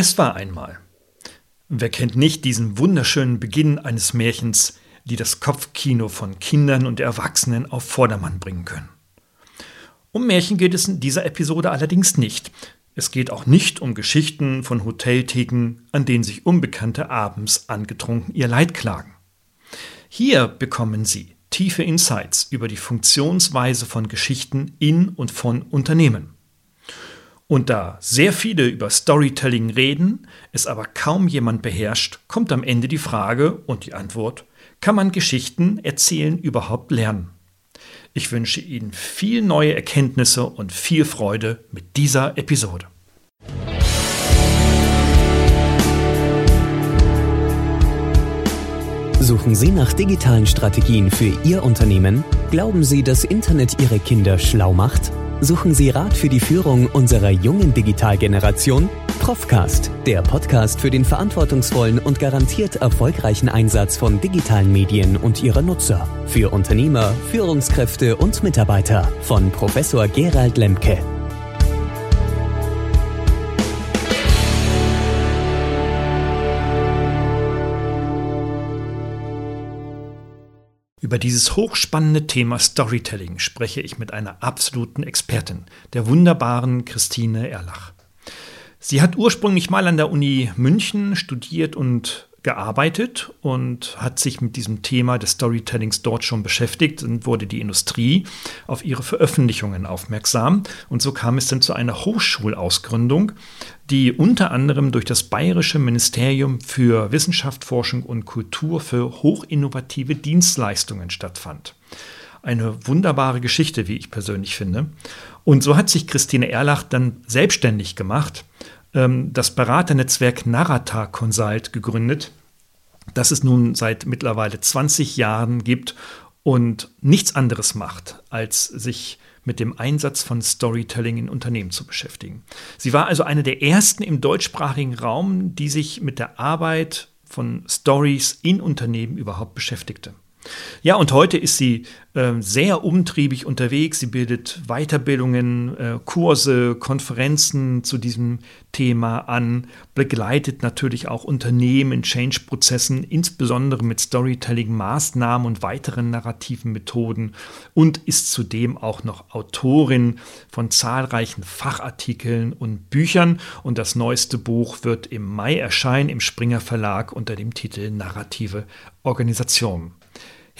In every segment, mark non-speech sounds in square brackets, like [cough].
Es war einmal. Wer kennt nicht diesen wunderschönen Beginn eines Märchens, die das Kopfkino von Kindern und Erwachsenen auf Vordermann bringen können? Um Märchen geht es in dieser Episode allerdings nicht. Es geht auch nicht um Geschichten von Hoteltheken, an denen sich Unbekannte abends angetrunken ihr Leid klagen. Hier bekommen Sie tiefe Insights über die Funktionsweise von Geschichten in und von Unternehmen. Und da sehr viele über Storytelling reden, es aber kaum jemand beherrscht, kommt am Ende die Frage und die Antwort, kann man Geschichten erzählen überhaupt lernen? Ich wünsche Ihnen viel neue Erkenntnisse und viel Freude mit dieser Episode. Suchen Sie nach digitalen Strategien für Ihr Unternehmen? Glauben Sie, dass Internet Ihre Kinder schlau macht? Suchen Sie Rat für die Führung unserer jungen Digitalgeneration? Profcast, der Podcast für den verantwortungsvollen und garantiert erfolgreichen Einsatz von digitalen Medien und ihrer Nutzer. Für Unternehmer, Führungskräfte und Mitarbeiter von Professor Gerald Lemke. Über dieses hochspannende Thema Storytelling spreche ich mit einer absoluten Expertin, der wunderbaren Christine Erlach. Sie hat ursprünglich mal an der Uni München studiert und gearbeitet und hat sich mit diesem Thema des Storytellings dort schon beschäftigt und wurde die Industrie auf ihre Veröffentlichungen aufmerksam. Und so kam es dann zu einer Hochschulausgründung, die unter anderem durch das Bayerische Ministerium für Wissenschaft, Forschung und Kultur für hochinnovative Dienstleistungen stattfand. Eine wunderbare Geschichte, wie ich persönlich finde. Und so hat sich Christine Erlach dann selbstständig gemacht ähm, das Beraternetzwerk Narata Consult gegründet, das es nun seit mittlerweile 20 Jahren gibt und nichts anderes macht, als sich mit dem Einsatz von Storytelling in Unternehmen zu beschäftigen. Sie war also eine der ersten im deutschsprachigen Raum, die sich mit der Arbeit von Stories in Unternehmen überhaupt beschäftigte. Ja, und heute ist sie äh, sehr umtriebig unterwegs. Sie bildet Weiterbildungen, äh, Kurse, Konferenzen zu diesem Thema an, begleitet natürlich auch Unternehmen in Change-Prozessen, insbesondere mit Storytelling-Maßnahmen und weiteren narrativen Methoden und ist zudem auch noch Autorin von zahlreichen Fachartikeln und Büchern. Und das neueste Buch wird im Mai erscheinen im Springer Verlag unter dem Titel Narrative Organisation.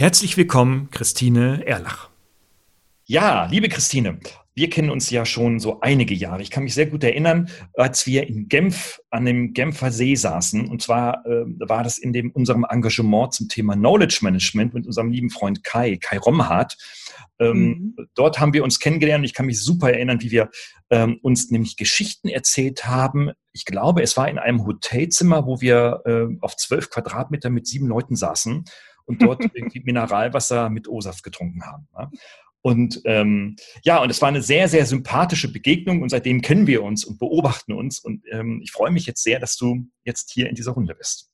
Herzlich willkommen, Christine Erlach. Ja, liebe Christine, wir kennen uns ja schon so einige Jahre. Ich kann mich sehr gut erinnern, als wir in Genf an dem Genfer See saßen. Und zwar äh, war das in dem, unserem Engagement zum Thema Knowledge Management mit unserem lieben Freund Kai, Kai Romhardt. Ähm, mhm. Dort haben wir uns kennengelernt. Ich kann mich super erinnern, wie wir ähm, uns nämlich Geschichten erzählt haben. Ich glaube, es war in einem Hotelzimmer, wo wir äh, auf zwölf Quadratmeter mit sieben Leuten saßen und dort [laughs] irgendwie Mineralwasser mit O-Saft getrunken haben. Ja? Und ähm, ja, und es war eine sehr, sehr sympathische Begegnung und seitdem kennen wir uns und beobachten uns. Und ähm, ich freue mich jetzt sehr, dass du jetzt hier in dieser Runde bist.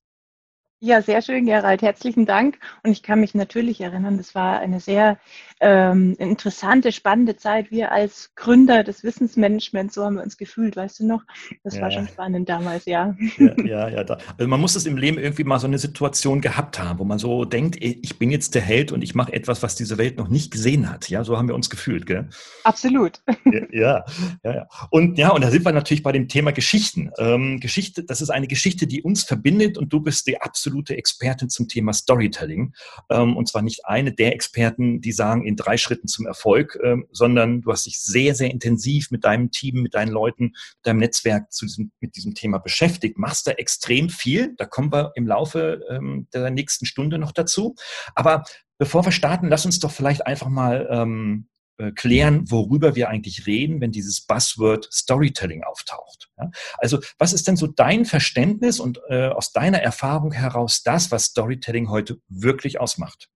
Ja, sehr schön, Gerald. Herzlichen Dank. Und ich kann mich natürlich erinnern, das war eine sehr ähm, interessante, spannende Zeit. Wir als Gründer des Wissensmanagements, so haben wir uns gefühlt, weißt du noch? Das ja. war schon spannend damals, ja. Ja, [laughs] ja, ja da. Also man muss es im Leben irgendwie mal so eine Situation gehabt haben, wo man so denkt, ich bin jetzt der Held und ich mache etwas, was diese Welt noch nicht gesehen hat. Ja, so haben wir uns gefühlt, gell? Absolut. Ja, ja, ja. Und ja, und da sind wir natürlich bei dem Thema Geschichten. Ähm, Geschichte, das ist eine Geschichte, die uns verbindet und du bist die absolute Expertin zum Thema Storytelling. Ähm, und zwar nicht eine der Experten, die sagen, in drei Schritten zum Erfolg, äh, sondern du hast dich sehr, sehr intensiv mit deinem Team, mit deinen Leuten, deinem Netzwerk zu diesem, mit diesem Thema beschäftigt, machst da extrem viel. Da kommen wir im Laufe ähm, der nächsten Stunde noch dazu. Aber bevor wir starten, lass uns doch vielleicht einfach mal ähm, äh, klären, worüber wir eigentlich reden, wenn dieses Buzzword Storytelling auftaucht. Ja? Also was ist denn so dein Verständnis und äh, aus deiner Erfahrung heraus das, was Storytelling heute wirklich ausmacht?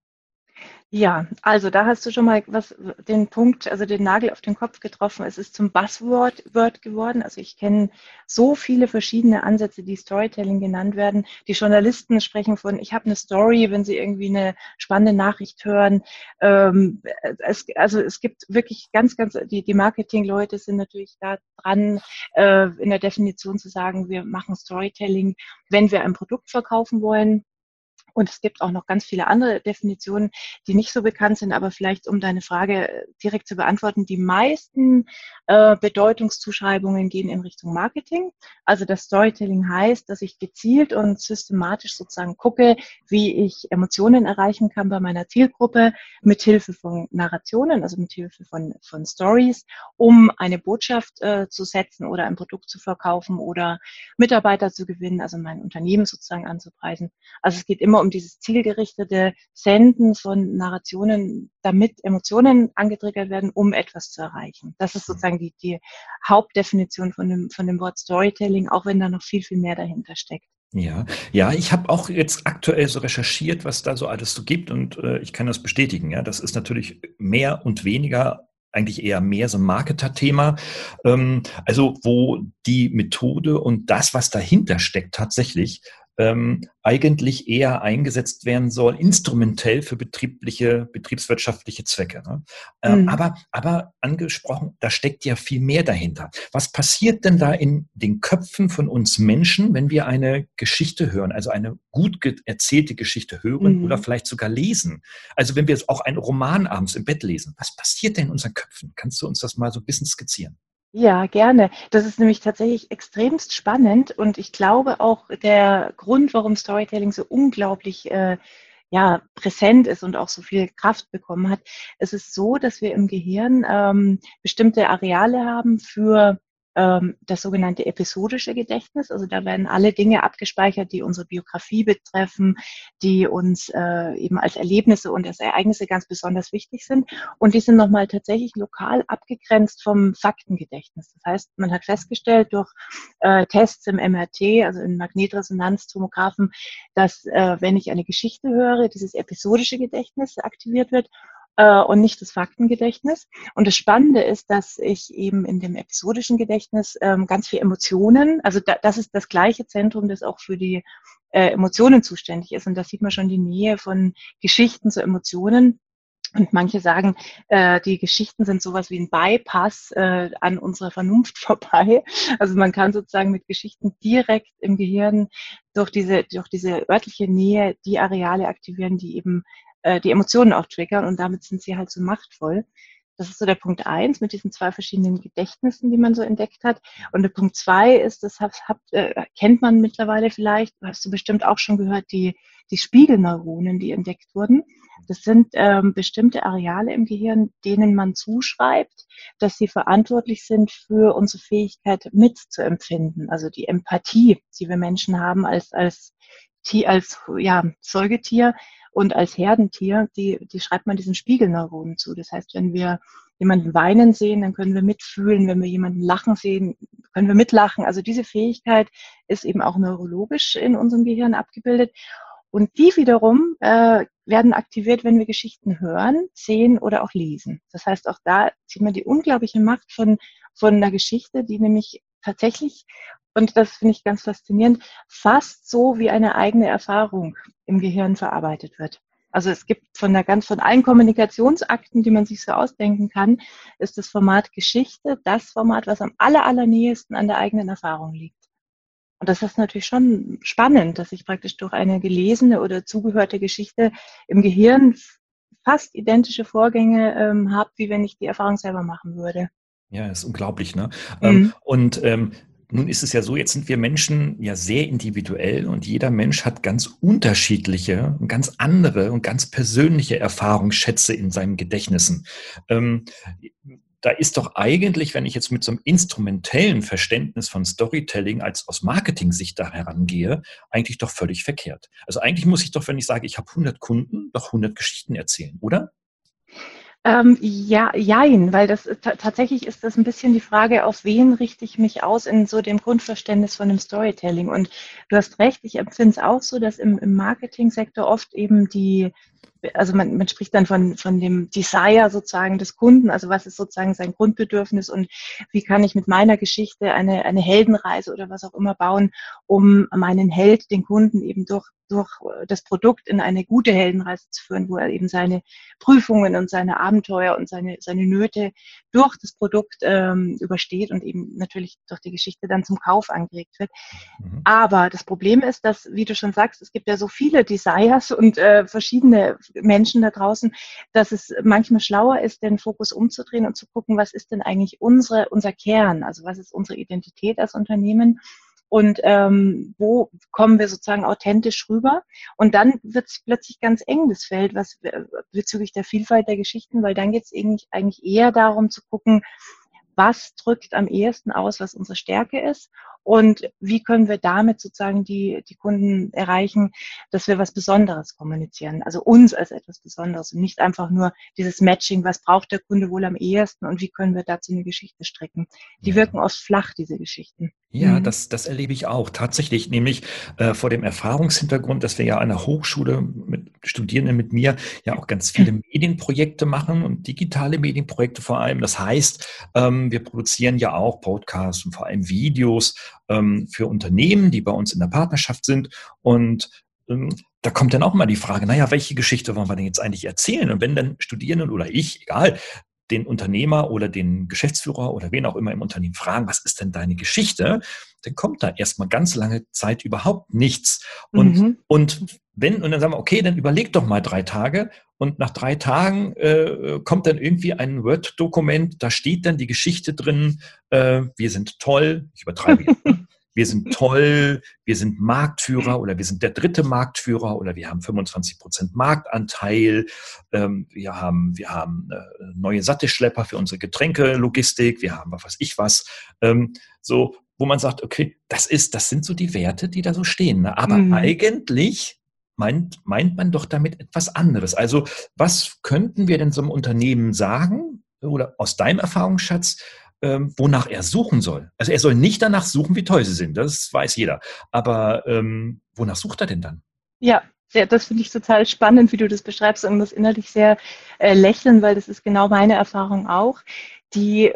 Ja, also da hast du schon mal was, den Punkt, also den Nagel auf den Kopf getroffen. Es ist zum Buzzword Word geworden. Also ich kenne so viele verschiedene Ansätze, die Storytelling genannt werden. Die Journalisten sprechen von, ich habe eine Story, wenn sie irgendwie eine spannende Nachricht hören. Ähm, es, also es gibt wirklich ganz, ganz, die, die Marketingleute sind natürlich da dran, äh, in der Definition zu sagen, wir machen Storytelling, wenn wir ein Produkt verkaufen wollen und es gibt auch noch ganz viele andere Definitionen, die nicht so bekannt sind, aber vielleicht, um deine Frage äh, direkt zu beantworten, die meisten äh, Bedeutungszuschreibungen gehen in Richtung Marketing. Also das Storytelling heißt, dass ich gezielt und systematisch sozusagen gucke, wie ich Emotionen erreichen kann bei meiner Zielgruppe mit Hilfe von Narrationen, also mit Hilfe von, von Stories, um eine Botschaft äh, zu setzen oder ein Produkt zu verkaufen oder Mitarbeiter zu gewinnen, also mein Unternehmen sozusagen anzupreisen. Also es geht immer um dieses zielgerichtete Senden von Narrationen, damit Emotionen angetriggert werden, um etwas zu erreichen. Das ist sozusagen die, die Hauptdefinition von dem, von dem Wort Storytelling, auch wenn da noch viel, viel mehr dahinter steckt. Ja, ja, ich habe auch jetzt aktuell so recherchiert, was da so alles so gibt und äh, ich kann das bestätigen. Ja, das ist natürlich mehr und weniger eigentlich eher mehr so ein Marketer-Thema. Ähm, also wo die Methode und das, was dahinter steckt, tatsächlich ähm, eigentlich eher eingesetzt werden soll, instrumentell für betriebliche, betriebswirtschaftliche Zwecke. Ne? Ähm, mhm. aber, aber angesprochen, da steckt ja viel mehr dahinter. Was passiert denn da in den Köpfen von uns Menschen, wenn wir eine Geschichte hören, also eine gut erzählte Geschichte hören mhm. oder vielleicht sogar lesen? Also wenn wir jetzt auch einen Roman abends im Bett lesen, was passiert denn in unseren Köpfen? Kannst du uns das mal so ein bisschen skizzieren? Ja, gerne. Das ist nämlich tatsächlich extremst spannend und ich glaube auch der Grund, warum Storytelling so unglaublich äh, ja, präsent ist und auch so viel Kraft bekommen hat. Es ist so, dass wir im Gehirn ähm, bestimmte Areale haben für ähm, das sogenannte episodische Gedächtnis. Also da werden alle Dinge abgespeichert, die unsere Biografie betreffen, die uns äh, eben als Erlebnisse und als Ereignisse ganz besonders wichtig sind. Und die sind nochmal tatsächlich lokal abgegrenzt vom Faktengedächtnis. Das heißt, man hat festgestellt durch äh, Tests im MRT, also in Magnetresonanztomographen, dass äh, wenn ich eine Geschichte höre, dieses episodische Gedächtnis aktiviert wird äh, und nicht das Faktengedächtnis. Und das Spannende ist, dass ich eben in dem episodischen Gedächtnis ähm, ganz viel Emotionen, also da, das ist das gleiche Zentrum, das auch für die äh, Emotionen zuständig ist. Und da sieht man schon die Nähe von Geschichten zu Emotionen. Und manche sagen, äh, die Geschichten sind sowas wie ein Bypass äh, an unserer Vernunft [laughs] vorbei. Also man kann sozusagen mit Geschichten direkt im Gehirn durch diese, durch diese örtliche Nähe die Areale aktivieren, die eben äh, die Emotionen auch triggern und damit sind sie halt so machtvoll. Das ist so der Punkt eins mit diesen zwei verschiedenen Gedächtnissen, die man so entdeckt hat. Und der Punkt zwei ist, das hat, hat, äh, kennt man mittlerweile vielleicht, hast du bestimmt auch schon gehört, die, die Spiegelneuronen, die entdeckt wurden. Das sind ähm, bestimmte Areale im Gehirn, denen man zuschreibt, dass sie verantwortlich sind für unsere Fähigkeit mitzuempfinden, also die Empathie, die wir Menschen haben als, als, als ja, Säugetier, und als Herdentier, die, die schreibt man diesen Spiegelneuronen zu. Das heißt, wenn wir jemanden weinen sehen, dann können wir mitfühlen. Wenn wir jemanden lachen sehen, können wir mitlachen. Also diese Fähigkeit ist eben auch neurologisch in unserem Gehirn abgebildet. Und die wiederum äh, werden aktiviert, wenn wir Geschichten hören, sehen oder auch lesen. Das heißt, auch da sieht man die unglaubliche Macht von, von einer Geschichte, die nämlich tatsächlich und das finde ich ganz faszinierend, fast so wie eine eigene Erfahrung im Gehirn verarbeitet wird. Also es gibt von der ganz von allen Kommunikationsakten, die man sich so ausdenken kann, ist das Format Geschichte das Format, was am aller, allernähesten an der eigenen Erfahrung liegt. Und das ist natürlich schon spannend, dass ich praktisch durch eine gelesene oder zugehörte Geschichte im Gehirn fast identische Vorgänge ähm, habe, wie wenn ich die Erfahrung selber machen würde. Ja, ist unglaublich, ne? Ähm, mhm. Und ähm, nun ist es ja so, jetzt sind wir Menschen ja sehr individuell und jeder Mensch hat ganz unterschiedliche und ganz andere und ganz persönliche Erfahrungsschätze in seinen Gedächtnissen. Ähm, da ist doch eigentlich, wenn ich jetzt mit so einem instrumentellen Verständnis von Storytelling als aus Marketing-Sicht da herangehe, eigentlich doch völlig verkehrt. Also eigentlich muss ich doch, wenn ich sage, ich habe 100 Kunden, doch 100 Geschichten erzählen, oder? Ähm, ja, jein, weil das tatsächlich ist das ein bisschen die Frage, auf wen richte ich mich aus in so dem Grundverständnis von dem Storytelling. Und du hast recht, ich empfinde es auch so, dass im, im Marketingsektor oft eben die also man, man spricht dann von, von dem Desire sozusagen des Kunden, also was ist sozusagen sein Grundbedürfnis und wie kann ich mit meiner Geschichte eine, eine Heldenreise oder was auch immer bauen, um meinen Held, den Kunden eben durch durch das Produkt in eine gute Heldenreise zu führen, wo er eben seine Prüfungen und seine Abenteuer und seine, seine Nöte durch das Produkt ähm, übersteht und eben natürlich durch die Geschichte dann zum Kauf angeregt wird. Mhm. Aber das Problem ist, dass, wie du schon sagst, es gibt ja so viele Desires und äh, verschiedene Menschen da draußen, dass es manchmal schlauer ist, den Fokus umzudrehen und zu gucken, was ist denn eigentlich unsere, unser Kern, also was ist unsere Identität als Unternehmen? Und ähm, wo kommen wir sozusagen authentisch rüber. Und dann wird es plötzlich ganz eng, das Feld, was äh, bezüglich der Vielfalt der Geschichten, weil dann geht es eigentlich eher darum zu gucken, was drückt am ehesten aus, was unsere Stärke ist und wie können wir damit sozusagen die, die Kunden erreichen, dass wir was Besonderes kommunizieren, also uns als etwas Besonderes und nicht einfach nur dieses Matching, was braucht der Kunde wohl am ehesten und wie können wir dazu eine Geschichte stricken. Die ja. wirken oft flach, diese Geschichten. Ja, mhm. das, das erlebe ich auch tatsächlich, nämlich äh, vor dem Erfahrungshintergrund, dass wir ja an der Hochschule mit Studierenden mit mir ja auch ganz viele [laughs] Medienprojekte machen und digitale Medienprojekte vor allem. Das heißt, ähm, wir produzieren ja auch Podcasts und vor allem Videos ähm, für Unternehmen, die bei uns in der Partnerschaft sind und ähm, da kommt dann auch mal die Frage, naja, welche Geschichte wollen wir denn jetzt eigentlich erzählen? Und wenn dann Studierenden oder ich, egal, den Unternehmer oder den Geschäftsführer oder wen auch immer im Unternehmen fragen, was ist denn deine Geschichte, dann kommt da erstmal ganz lange Zeit überhaupt nichts. Und, mhm. und wenn, und dann sagen wir, okay, dann überleg doch mal drei Tage. Und nach drei Tagen äh, kommt dann irgendwie ein Word-Dokument, da steht dann die Geschichte drin, äh, wir sind toll, ich übertreibe jetzt, ne? [laughs] wir sind toll, wir sind Marktführer oder wir sind der dritte Marktführer oder wir haben 25 Prozent Marktanteil, ähm, wir haben, wir haben äh, neue Sattelschlepper für unsere Getränkelogistik, wir haben was weiß ich was, ähm, so, wo man sagt, okay, das ist, das sind so die Werte, die da so stehen. Ne? Aber mhm. eigentlich meint, meint man doch damit etwas anderes. Also was könnten wir denn so einem Unternehmen sagen oder aus deinem Erfahrungsschatz, ähm, wonach er suchen soll. Also er soll nicht danach suchen, wie toll sie sind, das weiß jeder. Aber ähm, wonach sucht er denn dann? Ja, sehr, das finde ich total spannend, wie du das beschreibst und muss innerlich sehr äh, lächeln, weil das ist genau meine Erfahrung auch die,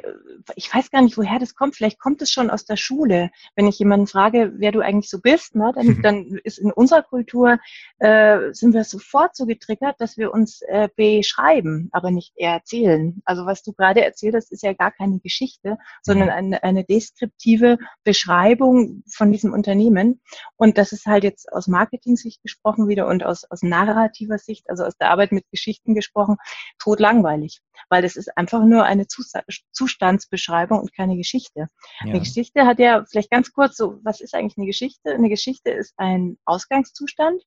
ich weiß gar nicht, woher das kommt. Vielleicht kommt es schon aus der Schule. Wenn ich jemanden frage, wer du eigentlich so bist, ne, dann, dann ist in unserer Kultur, äh, sind wir sofort so getriggert, dass wir uns äh, beschreiben, aber nicht erzählen. Also was du gerade erzählt hast, ist ja gar keine Geschichte, sondern mhm. eine, eine deskriptive Beschreibung von diesem Unternehmen. Und das ist halt jetzt aus Marketing-Sicht gesprochen wieder und aus, aus narrativer Sicht, also aus der Arbeit mit Geschichten gesprochen, totlangweilig. Weil das ist einfach nur eine Zustandsbeschreibung und keine Geschichte. Ja. Eine Geschichte hat ja vielleicht ganz kurz so, was ist eigentlich eine Geschichte? Eine Geschichte ist ein Ausgangszustand,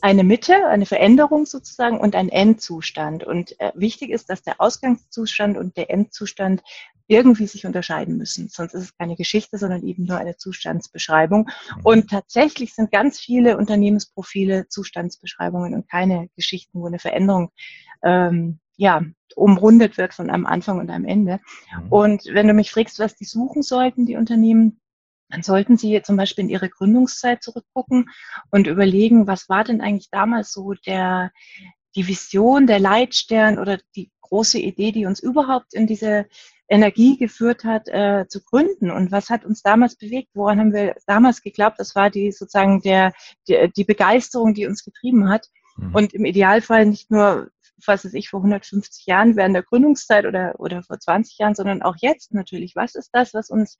eine Mitte, eine Veränderung sozusagen und ein Endzustand. Und äh, wichtig ist, dass der Ausgangszustand und der Endzustand irgendwie sich unterscheiden müssen. Sonst ist es keine Geschichte, sondern eben nur eine Zustandsbeschreibung. Mhm. Und tatsächlich sind ganz viele Unternehmensprofile Zustandsbeschreibungen und keine Geschichten, wo eine Veränderung ähm, ja, umrundet wird von einem Anfang und einem Ende. Mhm. Und wenn du mich fragst, was die suchen sollten, die Unternehmen, dann sollten Sie zum Beispiel in Ihre Gründungszeit zurückgucken und überlegen, was war denn eigentlich damals so der, die Vision, der Leitstern oder die große Idee, die uns überhaupt in diese Energie geführt hat, äh, zu gründen und was hat uns damals bewegt, woran haben wir damals geglaubt, das war die sozusagen der, die, die Begeisterung, die uns getrieben hat. Mhm. Und im Idealfall nicht nur was weiß ich, vor 150 Jahren während der Gründungszeit oder, oder vor 20 Jahren, sondern auch jetzt natürlich. Was ist das, was uns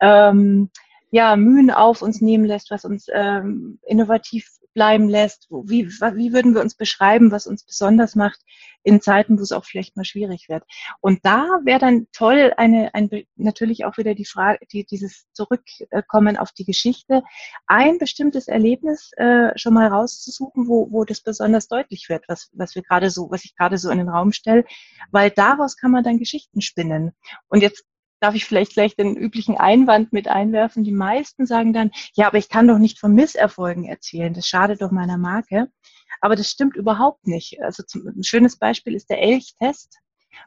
ähm, ja, Mühen auf uns nehmen lässt, was uns ähm, innovativ bleiben lässt? Wie, wie würden wir uns beschreiben, was uns besonders macht in Zeiten, wo es auch vielleicht mal schwierig wird? Und da wäre dann toll, eine, ein, natürlich auch wieder die Frage, die, dieses Zurückkommen auf die Geschichte, ein bestimmtes Erlebnis äh, schon mal rauszusuchen, wo, wo das besonders deutlich wird, was, was wir gerade so, was ich gerade so in den Raum stelle, weil daraus kann man dann Geschichten spinnen. Und jetzt darf ich vielleicht gleich den üblichen Einwand mit einwerfen. Die meisten sagen dann, ja, aber ich kann doch nicht von Misserfolgen erzählen. Das schadet doch meiner Marke. Aber das stimmt überhaupt nicht. Also zum, ein schönes Beispiel ist der Elchtest.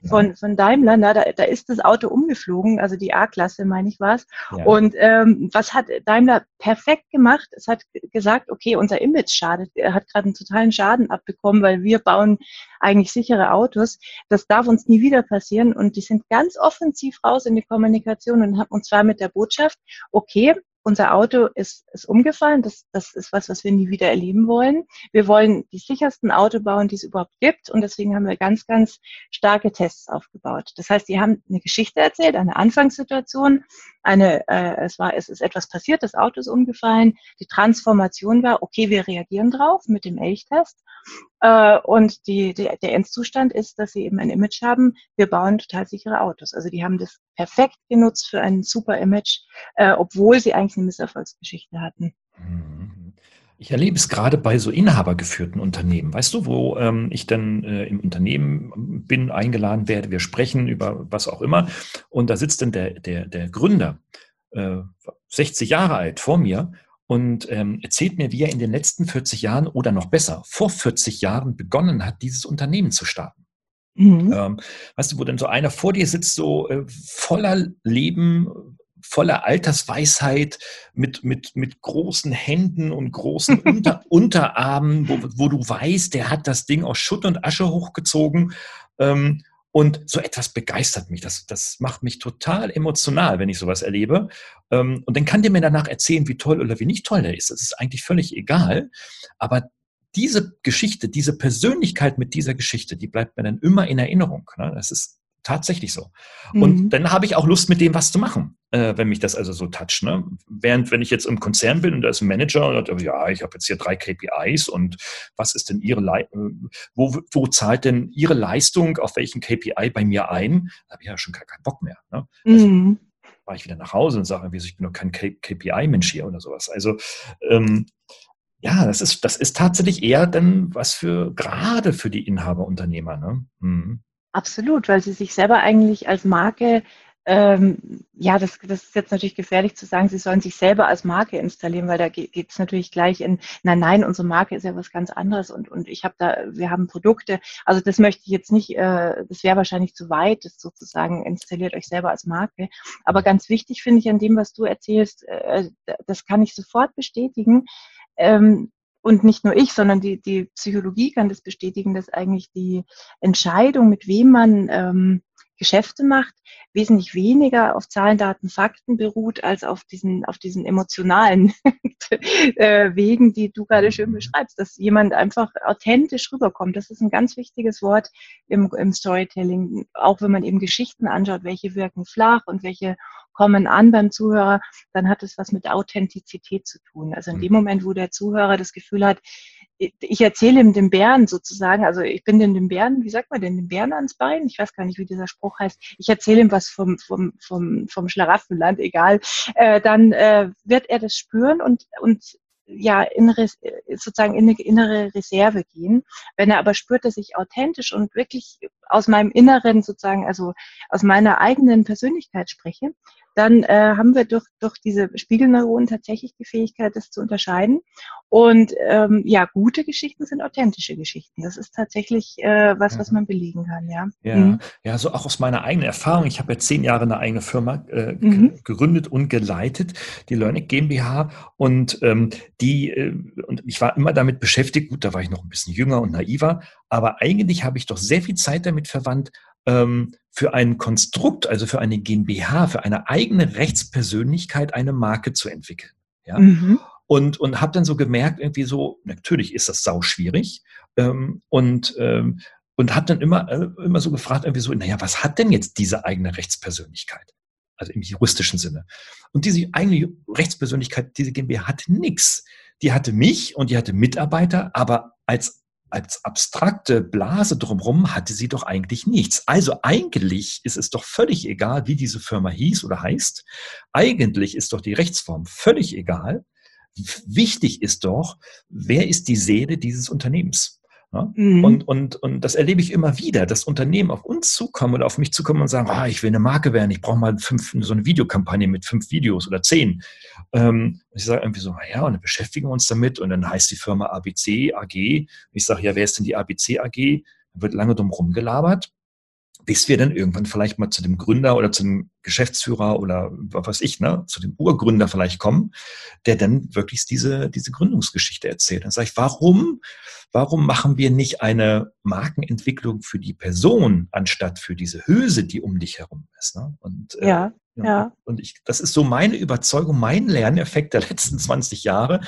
Von, von Daimler, na, da, da ist das Auto umgeflogen, also die A-Klasse, meine ich war es. Ja. Und ähm, was hat Daimler perfekt gemacht? Es hat gesagt, okay, unser Image schadet, er hat gerade einen totalen Schaden abbekommen, weil wir bauen eigentlich sichere Autos. Das darf uns nie wieder passieren. Und die sind ganz offensiv raus in die Kommunikation und haben, und zwar mit der Botschaft, okay, unser Auto ist, ist umgefallen. Das, das ist was, was wir nie wieder erleben wollen. Wir wollen die sichersten Auto bauen, die es überhaupt gibt. Und deswegen haben wir ganz, ganz starke Tests aufgebaut. Das heißt, die haben eine Geschichte erzählt, eine Anfangssituation, eine, äh, es war, es ist etwas passiert, das Auto ist umgefallen. Die Transformation war, okay, wir reagieren drauf mit dem Elchtest. Äh, und die, die, der Endzustand ist, dass sie eben ein Image haben, wir bauen total sichere Autos. Also die haben das perfekt genutzt für ein super Image, äh, obwohl sie eigentlich eine Misserfolgsgeschichte hatten. Mhm. Ich erlebe es gerade bei so inhabergeführten Unternehmen. Weißt du, wo ähm, ich dann äh, im Unternehmen bin, eingeladen werde, wir sprechen über was auch immer und da sitzt dann der, der, der Gründer, äh, 60 Jahre alt, vor mir und ähm, erzählt mir, wie er in den letzten 40 Jahren oder noch besser, vor 40 Jahren begonnen hat, dieses Unternehmen zu starten. Mhm. Ähm, weißt du, wo dann so einer vor dir sitzt, so äh, voller Leben, voller Altersweisheit, mit, mit, mit großen Händen und großen Unter [laughs] Unterarmen, wo, wo du weißt, der hat das Ding aus Schutt und Asche hochgezogen. Ähm, und so etwas begeistert mich. Das, das macht mich total emotional, wenn ich sowas erlebe. Ähm, und dann kann der mir danach erzählen, wie toll oder wie nicht toll der ist. Das ist eigentlich völlig egal. Aber diese Geschichte, diese Persönlichkeit mit dieser Geschichte, die bleibt mir dann immer in Erinnerung. Ne? Das ist tatsächlich so. Mhm. Und dann habe ich auch Lust, mit dem was zu machen, äh, wenn mich das also so toucht. Ne? Während, wenn ich jetzt im Konzern bin und da ist ein Manager und sagt, ja, ich habe jetzt hier drei KPIs und was ist denn Ihre, Le äh, wo, wo zahlt denn Ihre Leistung auf welchen KPI bei mir ein? Da habe ich ja schon gar keinen Bock mehr. Ne? Also, mhm. War ich wieder nach Hause und sage, ich bin doch kein KPI-Mensch hier oder sowas. Also, ähm, ja, das ist, das ist tatsächlich eher dann was für, gerade für die Inhaberunternehmer. Ne? Mhm. Absolut, weil sie sich selber eigentlich als Marke, ähm, ja, das, das ist jetzt natürlich gefährlich zu sagen, sie sollen sich selber als Marke installieren, weil da geht es natürlich gleich in, nein, nein, unsere Marke ist ja was ganz anderes und, und ich habe da, wir haben Produkte, also das möchte ich jetzt nicht, äh, das wäre wahrscheinlich zu weit, das sozusagen installiert euch selber als Marke. Aber ganz wichtig finde ich an dem, was du erzählst, äh, das kann ich sofort bestätigen. Ähm, und nicht nur ich, sondern die, die Psychologie kann das bestätigen, dass eigentlich die Entscheidung, mit wem man ähm, Geschäfte macht, wesentlich weniger auf Zahlen, Daten, Fakten beruht, als auf diesen, auf diesen emotionalen [laughs] äh, Wegen, die du gerade schön beschreibst, dass jemand einfach authentisch rüberkommt. Das ist ein ganz wichtiges Wort im, im Storytelling, auch wenn man eben Geschichten anschaut, welche wirken flach und welche kommen an beim Zuhörer, dann hat es was mit Authentizität zu tun. Also in dem mhm. Moment, wo der Zuhörer das Gefühl hat, ich erzähle ihm den Bären sozusagen, also ich bin dem Bären, wie sagt man denn, den Bären ans Bein? Ich weiß gar nicht, wie dieser Spruch heißt. Ich erzähle ihm was vom, vom, vom, vom Schlaraffenland, egal. Äh, dann äh, wird er das spüren und, und ja, in, sozusagen in eine innere Reserve gehen. Wenn er aber spürt, dass ich authentisch und wirklich aus meinem Inneren sozusagen, also aus meiner eigenen Persönlichkeit spreche, dann äh, haben wir durch, durch diese Spiegelneuronen tatsächlich die Fähigkeit, das zu unterscheiden. Und ähm, ja, gute Geschichten sind authentische Geschichten. Das ist tatsächlich äh, was, was man belegen kann, ja. Ja, mhm. ja so auch aus meiner eigenen Erfahrung. Ich habe ja zehn Jahre eine eigene Firma äh, mhm. gegründet und geleitet, die Learning GmbH. Und ähm, die, äh, und ich war immer damit beschäftigt, gut, da war ich noch ein bisschen jünger und naiver, aber eigentlich habe ich doch sehr viel Zeit damit verwandt, ähm, für ein Konstrukt, also für eine GmbH, für eine eigene Rechtspersönlichkeit eine Marke zu entwickeln. Ja? Mhm. Und, und habe dann so gemerkt, irgendwie so, natürlich ist das sau schwierig. Ähm, und ähm, und habe dann immer, äh, immer so gefragt, irgendwie so, naja, was hat denn jetzt diese eigene Rechtspersönlichkeit? Also im juristischen Sinne. Und diese eigene Rechtspersönlichkeit, diese GmbH hatte nichts. Die hatte mich und die hatte Mitarbeiter, aber als als abstrakte Blase drumherum hatte sie doch eigentlich nichts. Also eigentlich ist es doch völlig egal, wie diese Firma hieß oder heißt. Eigentlich ist doch die Rechtsform völlig egal. Wichtig ist doch, wer ist die Seele dieses Unternehmens? Ja? Mhm. Und, und, und das erlebe ich immer wieder, dass Unternehmen auf uns zukommen oder auf mich zukommen und sagen, ah, ich will eine Marke werden, ich brauche mal fünf, so eine Videokampagne mit fünf Videos oder zehn. Ähm, ich sage irgendwie so, naja, und dann beschäftigen wir uns damit und dann heißt die Firma ABC AG. Ich sage, ja, wer ist denn die ABC AG? Wird lange drum rumgelabert. Bis wir dann irgendwann vielleicht mal zu dem Gründer oder zu dem Geschäftsführer oder was weiß ich, ne, zu dem Urgründer vielleicht kommen, der dann wirklich diese, diese Gründungsgeschichte erzählt. Dann sage ich, warum, warum machen wir nicht eine Markenentwicklung für die Person anstatt für diese Hülse, die um dich herum ist? Ne? Und, äh, ja, ja, ja. Und ich, das ist so meine Überzeugung, mein Lerneffekt der letzten 20 Jahre.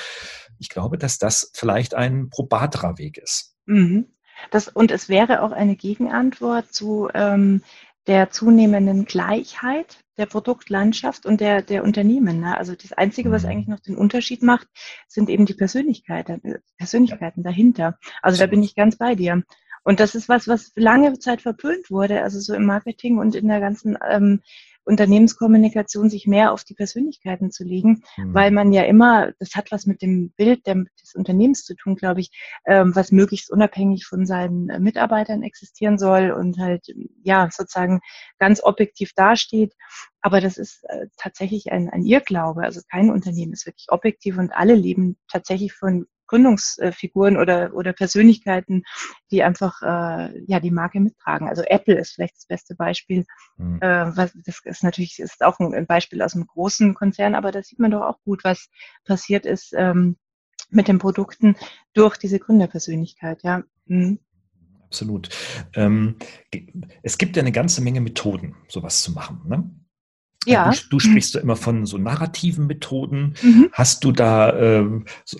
Ich glaube, dass das vielleicht ein probaterer Weg ist. Mhm. Das, und es wäre auch eine Gegenantwort zu ähm, der zunehmenden Gleichheit der Produktlandschaft und der, der Unternehmen. Ne? Also das Einzige, was mhm. eigentlich noch den Unterschied macht, sind eben die Persönlichkeiten, Persönlichkeiten dahinter. Also da bin ich ganz bei dir. Und das ist was, was lange Zeit verpönt wurde, also so im Marketing und in der ganzen ähm, Unternehmenskommunikation sich mehr auf die Persönlichkeiten zu legen, mhm. weil man ja immer, das hat was mit dem Bild des Unternehmens zu tun, glaube ich, ähm, was möglichst unabhängig von seinen äh, Mitarbeitern existieren soll und halt, ja, sozusagen ganz objektiv dasteht. Aber das ist äh, tatsächlich ein, ein Irrglaube. Also kein Unternehmen ist wirklich objektiv und alle leben tatsächlich von Gründungsfiguren oder, oder Persönlichkeiten, die einfach äh, ja die Marke mittragen. Also Apple ist vielleicht das beste Beispiel. Mhm. Äh, was, das ist natürlich ist auch ein, Beispiel aus einem großen Konzern, aber da sieht man doch auch gut, was passiert ist ähm, mit den Produkten durch diese Gründerpersönlichkeit. Ja. Mhm. Absolut. Ähm, es gibt ja eine ganze Menge Methoden, sowas zu machen. Ne? Ja. Du, du sprichst mhm. immer von so narrativen Methoden. Mhm. Hast du da äh,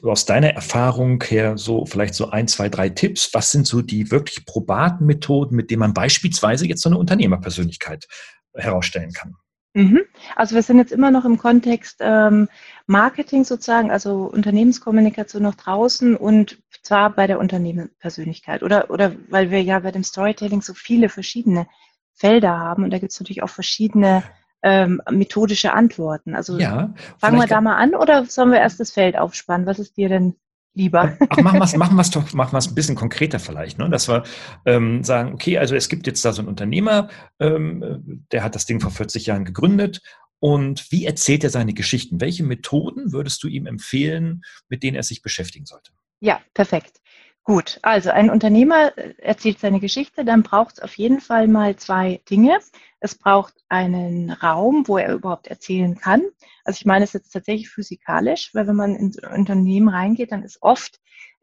aus deiner Erfahrung her so vielleicht so ein, zwei, drei Tipps? Was sind so die wirklich probaten Methoden, mit denen man beispielsweise jetzt so eine Unternehmerpersönlichkeit herausstellen kann? Mhm. Also wir sind jetzt immer noch im Kontext ähm, Marketing sozusagen, also Unternehmenskommunikation nach draußen und zwar bei der Unternehmenspersönlichkeit oder, oder weil wir ja bei dem Storytelling so viele verschiedene Felder haben und da gibt es natürlich auch verschiedene ähm, methodische Antworten. Also ja, fangen wir da mal an oder sollen wir erst das Feld aufspannen? Was ist dir denn lieber? Ach, machen wir es machen wir's doch machen wir's ein bisschen konkreter vielleicht, ne? dass wir ähm, sagen, okay, also es gibt jetzt da so einen Unternehmer, ähm, der hat das Ding vor 40 Jahren gegründet und wie erzählt er seine Geschichten? Welche Methoden würdest du ihm empfehlen, mit denen er sich beschäftigen sollte? Ja, perfekt. Gut, also ein Unternehmer äh, erzählt seine Geschichte, dann braucht es auf jeden Fall mal zwei Dinge. Es braucht einen Raum, wo er überhaupt erzählen kann. Also ich meine es jetzt tatsächlich physikalisch, weil wenn man ins Unternehmen reingeht, dann ist oft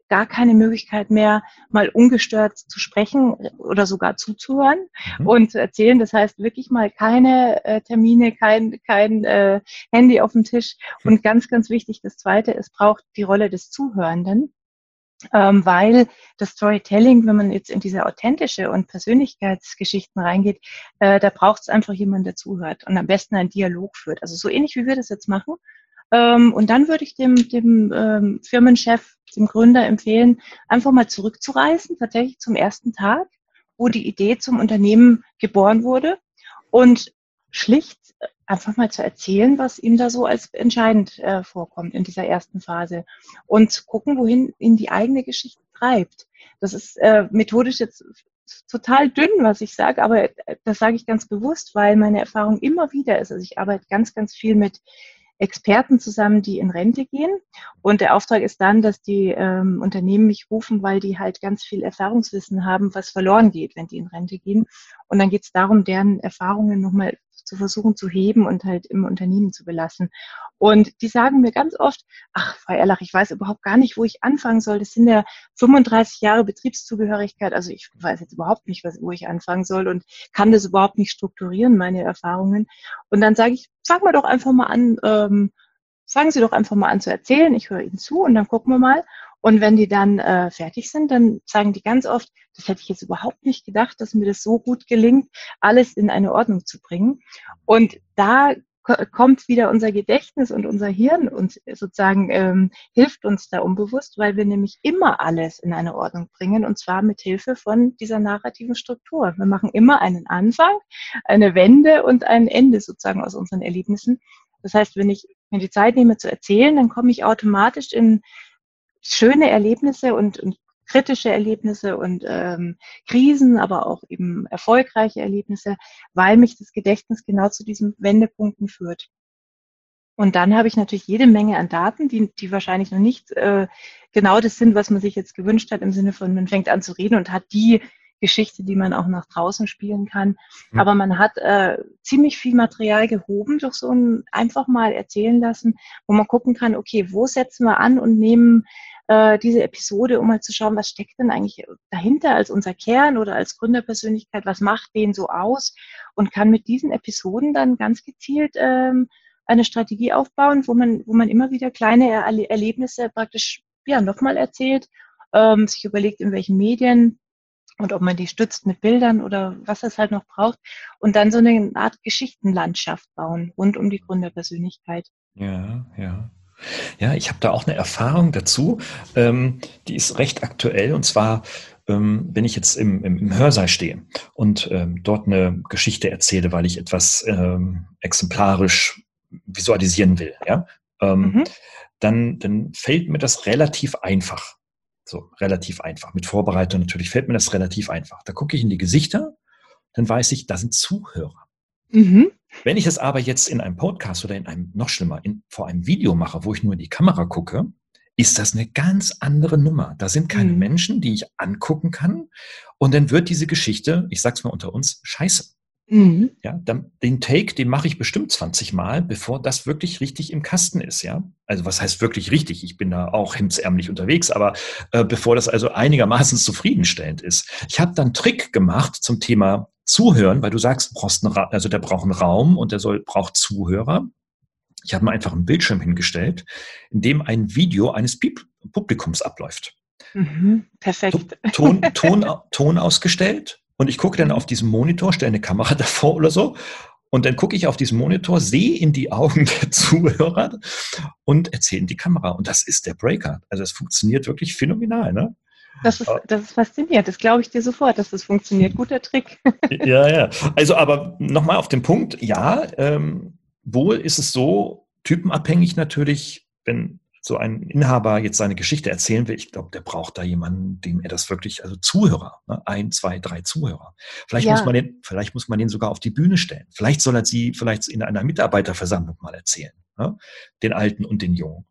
gar keine Möglichkeit mehr, mal ungestört zu sprechen oder sogar zuzuhören mhm. und zu erzählen. Das heißt wirklich mal keine äh, Termine, kein, kein äh, Handy auf dem Tisch. Und ganz, ganz wichtig, das Zweite, es braucht die Rolle des Zuhörenden ähm, weil das Storytelling, wenn man jetzt in diese authentische und Persönlichkeitsgeschichten reingeht, äh, da braucht es einfach jemanden, der zuhört und am besten einen Dialog führt. Also so ähnlich wie wir das jetzt machen. Ähm, und dann würde ich dem, dem ähm, Firmenchef, dem Gründer empfehlen, einfach mal zurückzureisen, tatsächlich zum ersten Tag, wo die Idee zum Unternehmen geboren wurde und schlicht einfach mal zu erzählen, was ihm da so als entscheidend äh, vorkommt in dieser ersten Phase und gucken, wohin ihn die eigene Geschichte treibt. Das ist äh, methodisch jetzt total dünn, was ich sage, aber äh, das sage ich ganz bewusst, weil meine Erfahrung immer wieder ist. Also ich arbeite ganz, ganz viel mit Experten zusammen, die in Rente gehen. Und der Auftrag ist dann, dass die ähm, Unternehmen mich rufen, weil die halt ganz viel Erfahrungswissen haben, was verloren geht, wenn die in Rente gehen. Und dann geht es darum, deren Erfahrungen nochmal zu versuchen zu heben und halt im Unternehmen zu belassen. Und die sagen mir ganz oft, ach, Frau Erlach, ich weiß überhaupt gar nicht, wo ich anfangen soll. Das sind ja 35 Jahre Betriebszugehörigkeit. Also ich weiß jetzt überhaupt nicht, wo ich anfangen soll und kann das überhaupt nicht strukturieren, meine Erfahrungen. Und dann sage ich, fang mal doch einfach mal an, ähm, fangen Sie doch einfach mal an zu erzählen. Ich höre Ihnen zu und dann gucken wir mal. Und wenn die dann äh, fertig sind, dann sagen die ganz oft, das hätte ich jetzt überhaupt nicht gedacht, dass mir das so gut gelingt, alles in eine Ordnung zu bringen. Und da kommt wieder unser Gedächtnis und unser Hirn und sozusagen ähm, hilft uns da unbewusst, weil wir nämlich immer alles in eine Ordnung bringen und zwar mit Hilfe von dieser narrativen Struktur. Wir machen immer einen Anfang, eine Wende und ein Ende sozusagen aus unseren Erlebnissen. Das heißt, wenn ich mir die Zeit nehme zu erzählen, dann komme ich automatisch in schöne Erlebnisse und, und kritische Erlebnisse und ähm, Krisen, aber auch eben erfolgreiche Erlebnisse, weil mich das Gedächtnis genau zu diesen Wendepunkten führt. Und dann habe ich natürlich jede Menge an Daten, die, die wahrscheinlich noch nicht äh, genau das sind, was man sich jetzt gewünscht hat, im Sinne von, man fängt an zu reden und hat die Geschichte, die man auch nach draußen spielen kann. Mhm. Aber man hat äh, ziemlich viel Material gehoben durch so ein einfach mal erzählen lassen, wo man gucken kann, okay, wo setzen wir an und nehmen äh, diese Episode, um mal zu schauen, was steckt denn eigentlich dahinter als unser Kern oder als Gründerpersönlichkeit, was macht den so aus und kann mit diesen Episoden dann ganz gezielt ähm, eine Strategie aufbauen, wo man, wo man immer wieder kleine Erle Erlebnisse praktisch ja, nochmal erzählt, ähm, sich überlegt, in welchen Medien und ob man die stützt mit Bildern oder was es halt noch braucht und dann so eine Art Geschichtenlandschaft bauen rund um die Gründerpersönlichkeit. Ja, ja. Ja, ich habe da auch eine Erfahrung dazu, ähm, die ist recht aktuell und zwar ähm, wenn ich jetzt im, im, im Hörsaal stehe und ähm, dort eine Geschichte erzähle, weil ich etwas ähm, exemplarisch visualisieren will, ja, ähm, mhm. dann, dann fällt mir das relativ einfach. So, relativ einfach. Mit Vorbereitung natürlich fällt mir das relativ einfach. Da gucke ich in die Gesichter, dann weiß ich, da sind Zuhörer. Mhm. Wenn ich es aber jetzt in einem Podcast oder in einem, noch schlimmer, in, vor einem Video mache, wo ich nur in die Kamera gucke, ist das eine ganz andere Nummer. Da sind keine mhm. Menschen, die ich angucken kann. Und dann wird diese Geschichte, ich sag's mal unter uns, scheiße. Mhm. Ja, dann, den Take, den mache ich bestimmt 20 Mal, bevor das wirklich richtig im Kasten ist, ja. Also was heißt wirklich richtig? Ich bin da auch hemdsärmlich unterwegs, aber äh, bevor das also einigermaßen zufriedenstellend ist. Ich habe dann Trick gemacht zum Thema Zuhören, weil du sagst, brauchst einen also der braucht einen Raum und der soll braucht Zuhörer. Ich habe mir einfach einen Bildschirm hingestellt, in dem ein Video eines Publikums abläuft. Mhm, perfekt. Ton, [laughs] Ton, Ton ausgestellt und ich gucke dann mhm. auf diesen Monitor, stelle eine Kamera [laughs] davor oder so und dann gucke ich auf diesen Monitor, sehe in die Augen [laughs] der Zuhörer und erzähle in die Kamera. Und das ist der Breaker. Also es funktioniert wirklich phänomenal. Ne? Das ist, das ist faszinierend. Das glaube ich dir sofort, dass das funktioniert. Guter Trick. [laughs] ja, ja. Also aber nochmal auf den Punkt. Ja, ähm, wohl ist es so typenabhängig natürlich, wenn so ein Inhaber jetzt seine Geschichte erzählen will, ich glaube, der braucht da jemanden, dem er das wirklich, also Zuhörer, ne? ein, zwei, drei Zuhörer. Vielleicht ja. muss man den, vielleicht muss man den sogar auf die Bühne stellen. Vielleicht soll er sie vielleicht in einer Mitarbeiterversammlung mal erzählen, ne? den Alten und den Jungen.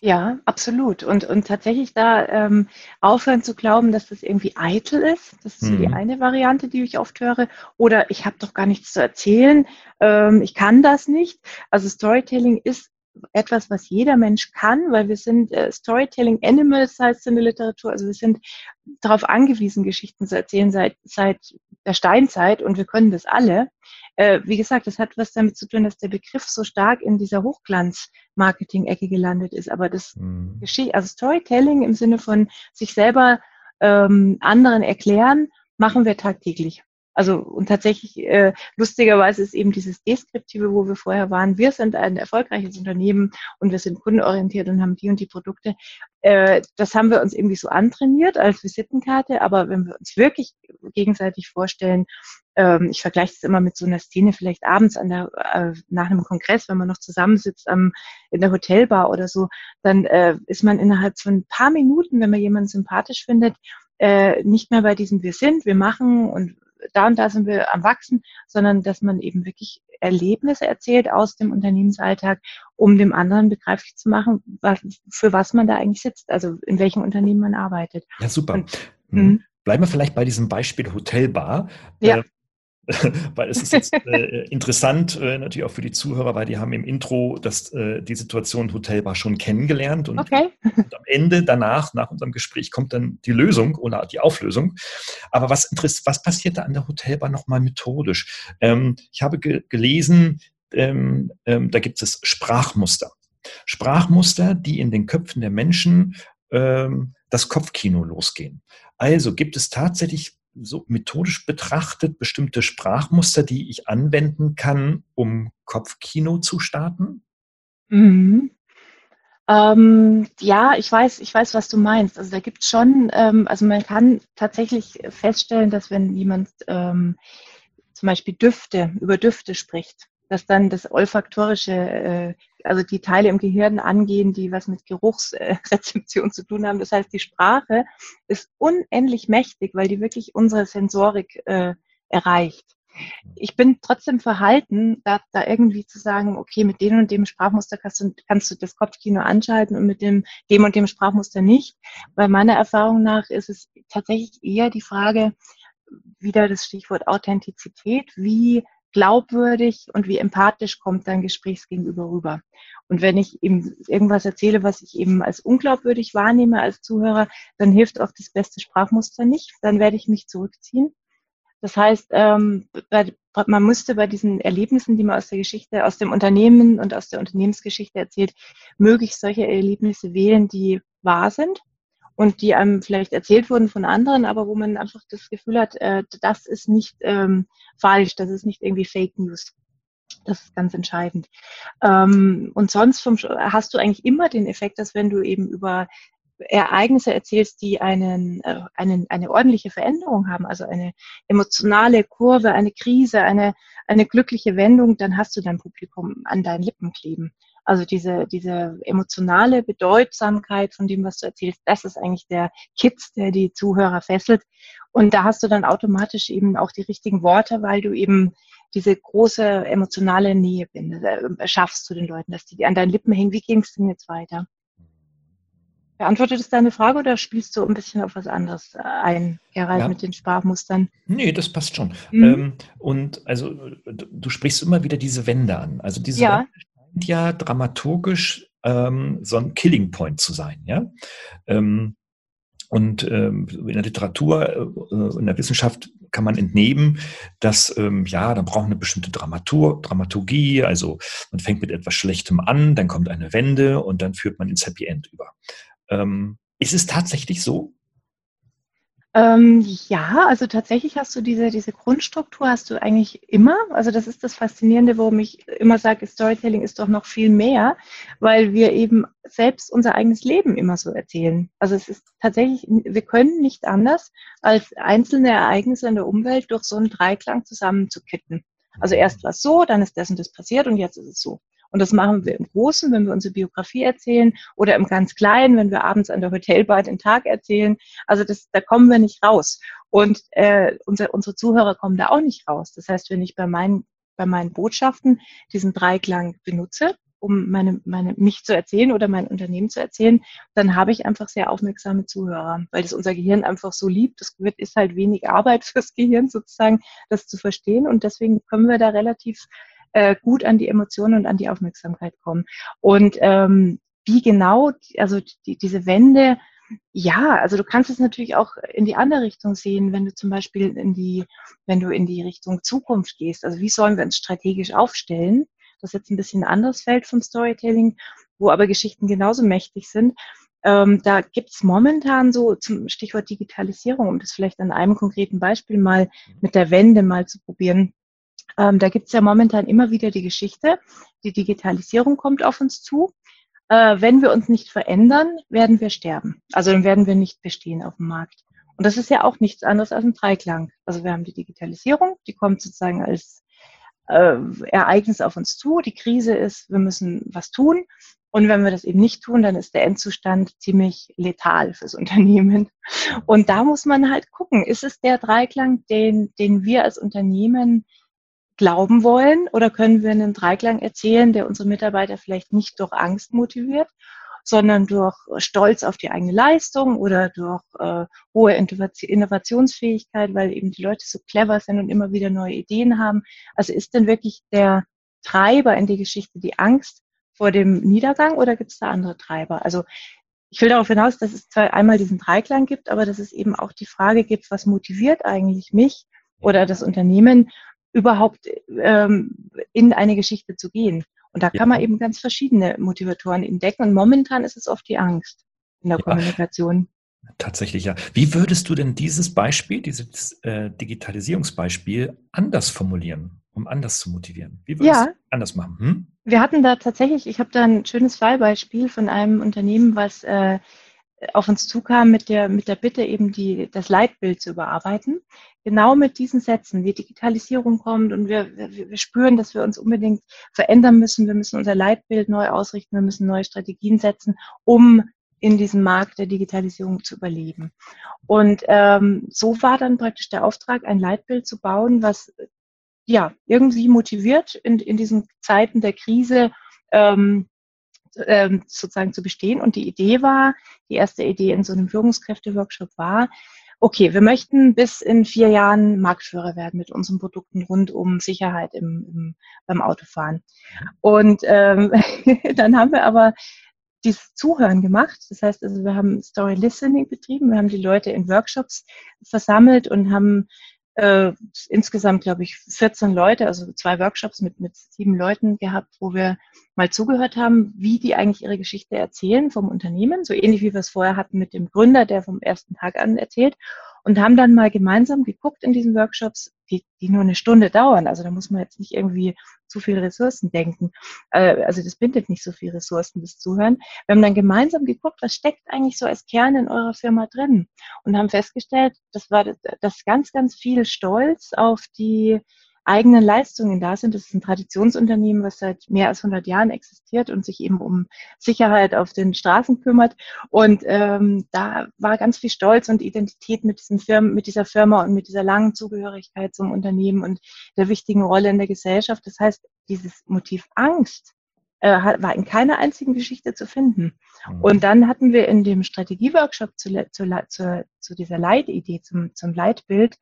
Ja, absolut. Und, und tatsächlich da ähm, aufhören zu glauben, dass das irgendwie eitel ist. Das ist so die mhm. eine Variante, die ich oft höre. Oder ich habe doch gar nichts zu erzählen. Ähm, ich kann das nicht. Also Storytelling ist etwas, was jeder Mensch kann, weil wir sind äh, Storytelling Animals heißt es in der Literatur. Also wir sind darauf angewiesen, Geschichten zu erzählen seit, seit der Steinzeit und wir können das alle. Äh, wie gesagt, das hat was damit zu tun, dass der Begriff so stark in dieser Hochglanz-Marketing-Ecke gelandet ist. Aber das mhm. Geschichte, also Storytelling im Sinne von sich selber ähm, anderen erklären, machen wir tagtäglich. Also und tatsächlich äh, lustigerweise ist eben dieses Deskriptive, wo wir vorher waren, wir sind ein erfolgreiches Unternehmen und wir sind kundenorientiert und haben die und die Produkte. Äh, das haben wir uns irgendwie so antrainiert als Visitenkarte, aber wenn wir uns wirklich gegenseitig vorstellen, ähm, ich vergleiche es immer mit so einer Szene, vielleicht abends an der, äh, nach einem Kongress, wenn man noch zusammensitzt am, in der Hotelbar oder so, dann äh, ist man innerhalb von ein paar Minuten, wenn man jemanden sympathisch findet, äh, nicht mehr bei diesem Wir sind, wir machen und da und da sind wir am Wachsen, sondern dass man eben wirklich Erlebnisse erzählt aus dem Unternehmensalltag, um dem anderen begreiflich zu machen, was, für was man da eigentlich sitzt, also in welchem Unternehmen man arbeitet. Ja, super. Und, mhm. Bleiben wir vielleicht bei diesem Beispiel Hotelbar. Ja. [laughs] Weil es ist jetzt [laughs] äh, interessant, äh, natürlich auch für die Zuhörer, weil die haben im Intro das, äh, die Situation Hotelbar schon kennengelernt und, okay. und, am Ende danach, nach unserem Gespräch, kommt dann die Lösung oder die Auflösung. Aber was, was passiert da an der Hotelbar nochmal methodisch? Ähm, ich habe ge gelesen, ähm, ähm, da gibt es Sprachmuster. Sprachmuster, die in den Köpfen der Menschen ähm, das Kopfkino losgehen. Also gibt es tatsächlich so methodisch betrachtet bestimmte Sprachmuster, die ich anwenden kann, um Kopfkino zu starten? Mhm. Ähm, ja, ich weiß, ich weiß, was du meinst. Also da gibt es schon, ähm, also man kann tatsächlich feststellen, dass wenn jemand ähm, zum Beispiel Düfte, über Düfte spricht, dass dann das olfaktorische, äh, also die Teile im Gehirn angehen, die was mit Geruchsrezeption zu tun haben. Das heißt, die Sprache ist unendlich mächtig, weil die wirklich unsere Sensorik äh, erreicht. Ich bin trotzdem verhalten, da, da irgendwie zu sagen, okay, mit dem und dem Sprachmuster kannst du, kannst du das Kopfkino anschalten und mit dem, dem und dem Sprachmuster nicht. Weil meiner Erfahrung nach ist es tatsächlich eher die Frage, wieder das Stichwort Authentizität. Wie glaubwürdig und wie empathisch kommt dein Gesprächsgegenüber rüber. Und wenn ich ihm irgendwas erzähle, was ich eben als unglaubwürdig wahrnehme als Zuhörer, dann hilft auch das beste Sprachmuster nicht. Dann werde ich mich zurückziehen. Das heißt, ähm, man müsste bei diesen Erlebnissen, die man aus der Geschichte, aus dem Unternehmen und aus der Unternehmensgeschichte erzählt, möglichst solche Erlebnisse wählen, die wahr sind und die einem vielleicht erzählt wurden von anderen, aber wo man einfach das Gefühl hat, äh, das ist nicht ähm, falsch, das ist nicht irgendwie Fake News. Das ist ganz entscheidend. Ähm, und sonst vom, hast du eigentlich immer den Effekt, dass wenn du eben über Ereignisse erzählst, die einen, äh, einen, eine ordentliche Veränderung haben, also eine emotionale Kurve, eine Krise, eine, eine glückliche Wendung, dann hast du dein Publikum an deinen Lippen kleben. Also diese, diese emotionale Bedeutsamkeit von dem, was du erzählst, das ist eigentlich der Kitz, der die Zuhörer fesselt. Und da hast du dann automatisch eben auch die richtigen Worte, weil du eben diese große emotionale Nähe äh, schaffst zu den Leuten, dass die an deinen Lippen hängen. Wie ging es denn jetzt weiter? Beantwortet es deine Frage oder spielst du ein bisschen auf was anderes ein, Gerald, ja. mit den Sprachmustern? Nee, das passt schon. Mhm. Ähm, und also du sprichst immer wieder diese Wände an. Also diese ja. Wände scheint ja dramaturgisch ähm, so ein Killing Point zu sein, ja. Ähm, und ähm, in der Literatur, äh, in der Wissenschaft kann man entnehmen, dass ähm, ja, da braucht eine bestimmte Dramatur, Dramaturgie, also man fängt mit etwas Schlechtem an, dann kommt eine Wende und dann führt man ins Happy End über. Ähm, ist es tatsächlich so? Ähm, ja, also tatsächlich hast du diese, diese Grundstruktur hast du eigentlich immer. Also das ist das Faszinierende, warum ich immer sage, Storytelling ist doch noch viel mehr, weil wir eben selbst unser eigenes Leben immer so erzählen. Also es ist tatsächlich, wir können nicht anders, als einzelne Ereignisse in der Umwelt durch so einen Dreiklang zusammenzukitten. Also erst war es so, dann ist das und das passiert und jetzt ist es so. Und das machen wir im Großen, wenn wir unsere Biografie erzählen oder im ganz Kleinen, wenn wir abends an der Hotelbar den Tag erzählen. Also das, da kommen wir nicht raus. Und äh, unser, unsere Zuhörer kommen da auch nicht raus. Das heißt, wenn ich bei meinen, bei meinen Botschaften diesen Dreiklang benutze, um meine, meine, mich zu erzählen oder mein Unternehmen zu erzählen, dann habe ich einfach sehr aufmerksame Zuhörer, weil das unser Gehirn einfach so liebt. Das ist halt wenig Arbeit [laughs] fürs Gehirn sozusagen, das zu verstehen. Und deswegen können wir da relativ äh, gut an die Emotionen und an die Aufmerksamkeit kommen. Und ähm, wie genau, also die, diese Wende, ja, also du kannst es natürlich auch in die andere Richtung sehen, wenn du zum Beispiel in die, wenn du in die Richtung Zukunft gehst. Also wie sollen wir uns strategisch aufstellen? Das ist jetzt ein bisschen ein anderes Feld vom Storytelling, wo aber Geschichten genauso mächtig sind. Ähm, da gibt es momentan so zum Stichwort Digitalisierung, um das vielleicht an einem konkreten Beispiel mal mit der Wende mal zu probieren. Ähm, da gibt es ja momentan immer wieder die Geschichte, die Digitalisierung kommt auf uns zu. Äh, wenn wir uns nicht verändern, werden wir sterben. Also dann werden wir nicht bestehen auf dem Markt. Und das ist ja auch nichts anderes als ein Dreiklang. Also wir haben die Digitalisierung, die kommt sozusagen als äh, Ereignis auf uns zu. Die Krise ist, wir müssen was tun. Und wenn wir das eben nicht tun, dann ist der Endzustand ziemlich letal fürs [laughs] Unternehmen. Und da muss man halt gucken, ist es der Dreiklang, den, den wir als Unternehmen glauben wollen oder können wir einen Dreiklang erzählen, der unsere Mitarbeiter vielleicht nicht durch Angst motiviert, sondern durch Stolz auf die eigene Leistung oder durch äh, hohe Innovationsfähigkeit, weil eben die Leute so clever sind und immer wieder neue Ideen haben. Also ist denn wirklich der Treiber in die Geschichte die Angst vor dem Niedergang oder gibt es da andere Treiber? Also ich will darauf hinaus, dass es zwar einmal diesen Dreiklang gibt, aber dass es eben auch die Frage gibt, was motiviert eigentlich mich oder das Unternehmen überhaupt ähm, in eine Geschichte zu gehen. Und da ja. kann man eben ganz verschiedene Motivatoren entdecken. Und momentan ist es oft die Angst in der ja. Kommunikation. Tatsächlich, ja. Wie würdest du denn dieses Beispiel, dieses äh, Digitalisierungsbeispiel anders formulieren, um anders zu motivieren? Wie würdest ja. du anders machen? Hm? Wir hatten da tatsächlich, ich habe da ein schönes Fallbeispiel von einem Unternehmen, was äh, auf uns zukam mit der, mit der Bitte, eben die, das Leitbild zu überarbeiten. Genau mit diesen Sätzen, wie Digitalisierung kommt und wir, wir, wir spüren, dass wir uns unbedingt verändern müssen. Wir müssen unser Leitbild neu ausrichten. Wir müssen neue Strategien setzen, um in diesem Markt der Digitalisierung zu überleben. Und ähm, so war dann praktisch der Auftrag, ein Leitbild zu bauen, was ja irgendwie motiviert in, in diesen Zeiten der Krise ähm, ähm, sozusagen zu bestehen. Und die Idee war, die erste Idee in so einem Führungskräfte-Workshop war, okay, wir möchten bis in vier Jahren Marktführer werden mit unseren Produkten rund um Sicherheit im, im beim Autofahren. Und ähm, [laughs] dann haben wir aber dieses Zuhören gemacht. Das heißt, also wir haben Story Listening betrieben, wir haben die Leute in Workshops versammelt und haben äh, insgesamt, glaube ich, 14 Leute, also zwei Workshops mit, mit sieben Leuten gehabt, wo wir mal zugehört haben, wie die eigentlich ihre Geschichte erzählen vom Unternehmen, so ähnlich wie wir es vorher hatten mit dem Gründer, der vom ersten Tag an erzählt und haben dann mal gemeinsam geguckt in diesen Workshops, die, die nur eine Stunde dauern. Also da muss man jetzt nicht irgendwie zu viel Ressourcen denken. Äh, also das bindet nicht so viel Ressourcen, das Zuhören. Wir haben dann gemeinsam geguckt, was steckt eigentlich so als Kern in eurer Firma drin und haben festgestellt, das war das ganz, ganz viel Stolz auf die eigenen Leistungen da sind. Das ist ein Traditionsunternehmen, was seit mehr als 100 Jahren existiert und sich eben um Sicherheit auf den Straßen kümmert. Und ähm, da war ganz viel Stolz und Identität mit, diesem Firmen, mit dieser Firma und mit dieser langen Zugehörigkeit zum Unternehmen und der wichtigen Rolle in der Gesellschaft. Das heißt, dieses Motiv Angst äh, war in keiner einzigen Geschichte zu finden. Mhm. Und dann hatten wir in dem Strategieworkshop zu, zu, zu, zu dieser Leitidee, zum, zum Leitbild,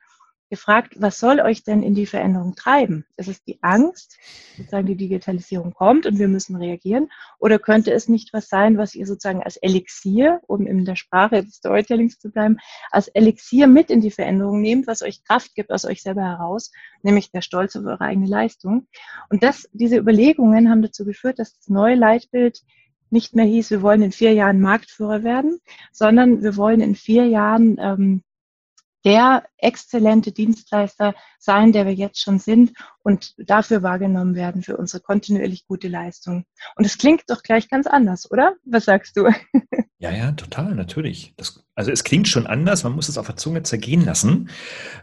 gefragt, was soll euch denn in die Veränderung treiben? Ist es die Angst, sozusagen die Digitalisierung kommt und wir müssen reagieren? Oder könnte es nicht was sein, was ihr sozusagen als Elixier, um in der Sprache des Storytellings zu bleiben, als Elixier mit in die Veränderung nehmt, was euch Kraft gibt aus euch selber heraus, nämlich der Stolz auf eure eigene Leistung? Und das, diese Überlegungen haben dazu geführt, dass das neue Leitbild nicht mehr hieß, wir wollen in vier Jahren Marktführer werden, sondern wir wollen in vier Jahren ähm, der exzellente Dienstleister sein, der wir jetzt schon sind und dafür wahrgenommen werden für unsere kontinuierlich gute Leistung. Und es klingt doch gleich ganz anders, oder? Was sagst du? [laughs] Ja, ja, total, natürlich. Das, also es klingt schon anders, man muss es auf der Zunge zergehen lassen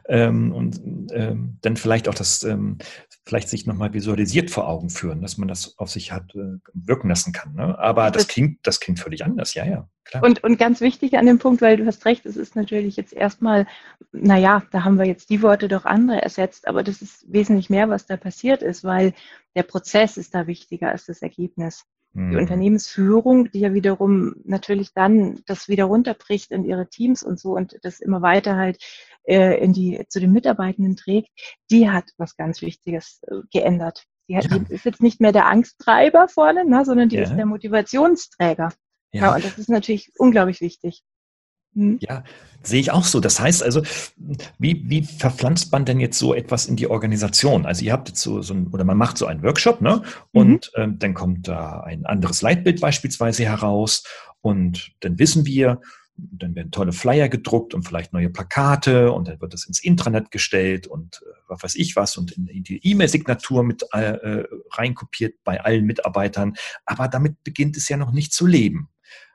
ähm, und ähm, dann vielleicht auch das, ähm, vielleicht sich nochmal visualisiert vor Augen führen, dass man das auf sich hat äh, wirken lassen kann. Ne? Aber das, das klingt, das klingt völlig anders, ja, ja. Klar. Und, und ganz wichtig an dem Punkt, weil du hast recht, es ist natürlich jetzt erstmal, naja, da haben wir jetzt die Worte durch andere ersetzt, aber das ist wesentlich mehr, was da passiert ist, weil der Prozess ist da wichtiger als das Ergebnis. Mhm. Die Unternehmensführung, die ja wiederum natürlich dann das wieder runterbricht in ihre Teams und so und das immer weiter halt äh, in die, zu den Mitarbeitenden trägt, die hat was ganz Wichtiges äh, geändert. Die, hat, ja. die ist jetzt nicht mehr der Angsttreiber vorne, ne, sondern die ja. ist der Motivationsträger. Ja. ja, und das ist natürlich unglaublich wichtig. Hm? Ja, sehe ich auch so. Das heißt also, wie, wie verpflanzt man denn jetzt so etwas in die Organisation? Also ihr habt jetzt so, so ein, oder man macht so einen Workshop, ne? Und mhm. ähm, dann kommt da ein anderes Leitbild beispielsweise heraus und dann wissen wir, dann werden tolle Flyer gedruckt und vielleicht neue Plakate und dann wird das ins Intranet gestellt und äh, was weiß ich was und in, in die E-Mail-Signatur mit äh, äh reinkopiert bei allen Mitarbeitern. Aber damit beginnt es ja noch nicht zu leben.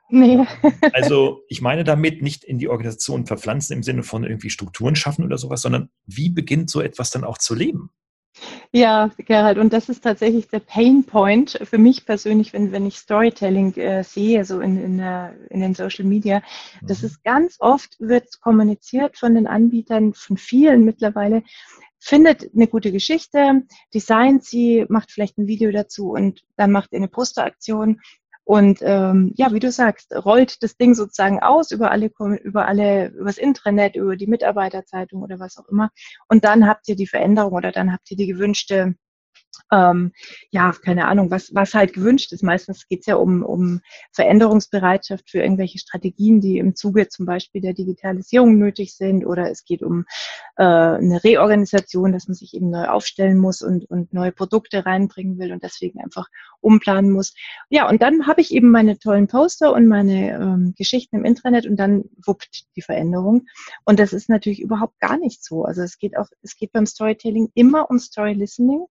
Nee. [laughs] also ich meine damit nicht in die Organisation verpflanzen im Sinne von irgendwie Strukturen schaffen oder sowas, sondern wie beginnt so etwas dann auch zu leben? Ja, Gerald, und das ist tatsächlich der Pain Point für mich persönlich, wenn, wenn ich Storytelling äh, sehe, so in, in, der, in den Social Media. Das mhm. ist ganz oft, wird kommuniziert von den Anbietern, von vielen mittlerweile, findet eine gute Geschichte, designt sie, macht vielleicht ein Video dazu und dann macht ihr eine Posteraktion und ähm, ja, wie du sagst, rollt das Ding sozusagen aus über alle, über alle, übers Intranet, über die Mitarbeiterzeitung oder was auch immer. Und dann habt ihr die Veränderung oder dann habt ihr die gewünschte ähm, ja, keine Ahnung, was, was halt gewünscht ist. Meistens geht es ja um, um Veränderungsbereitschaft für irgendwelche Strategien, die im Zuge zum Beispiel der Digitalisierung nötig sind oder es geht um äh, eine Reorganisation, dass man sich eben neu aufstellen muss und, und neue Produkte reinbringen will und deswegen einfach umplanen muss. Ja, und dann habe ich eben meine tollen Poster und meine ähm, Geschichten im Intranet und dann wuppt die Veränderung. Und das ist natürlich überhaupt gar nicht so. Also es geht auch, es geht beim Storytelling immer um Story Listening.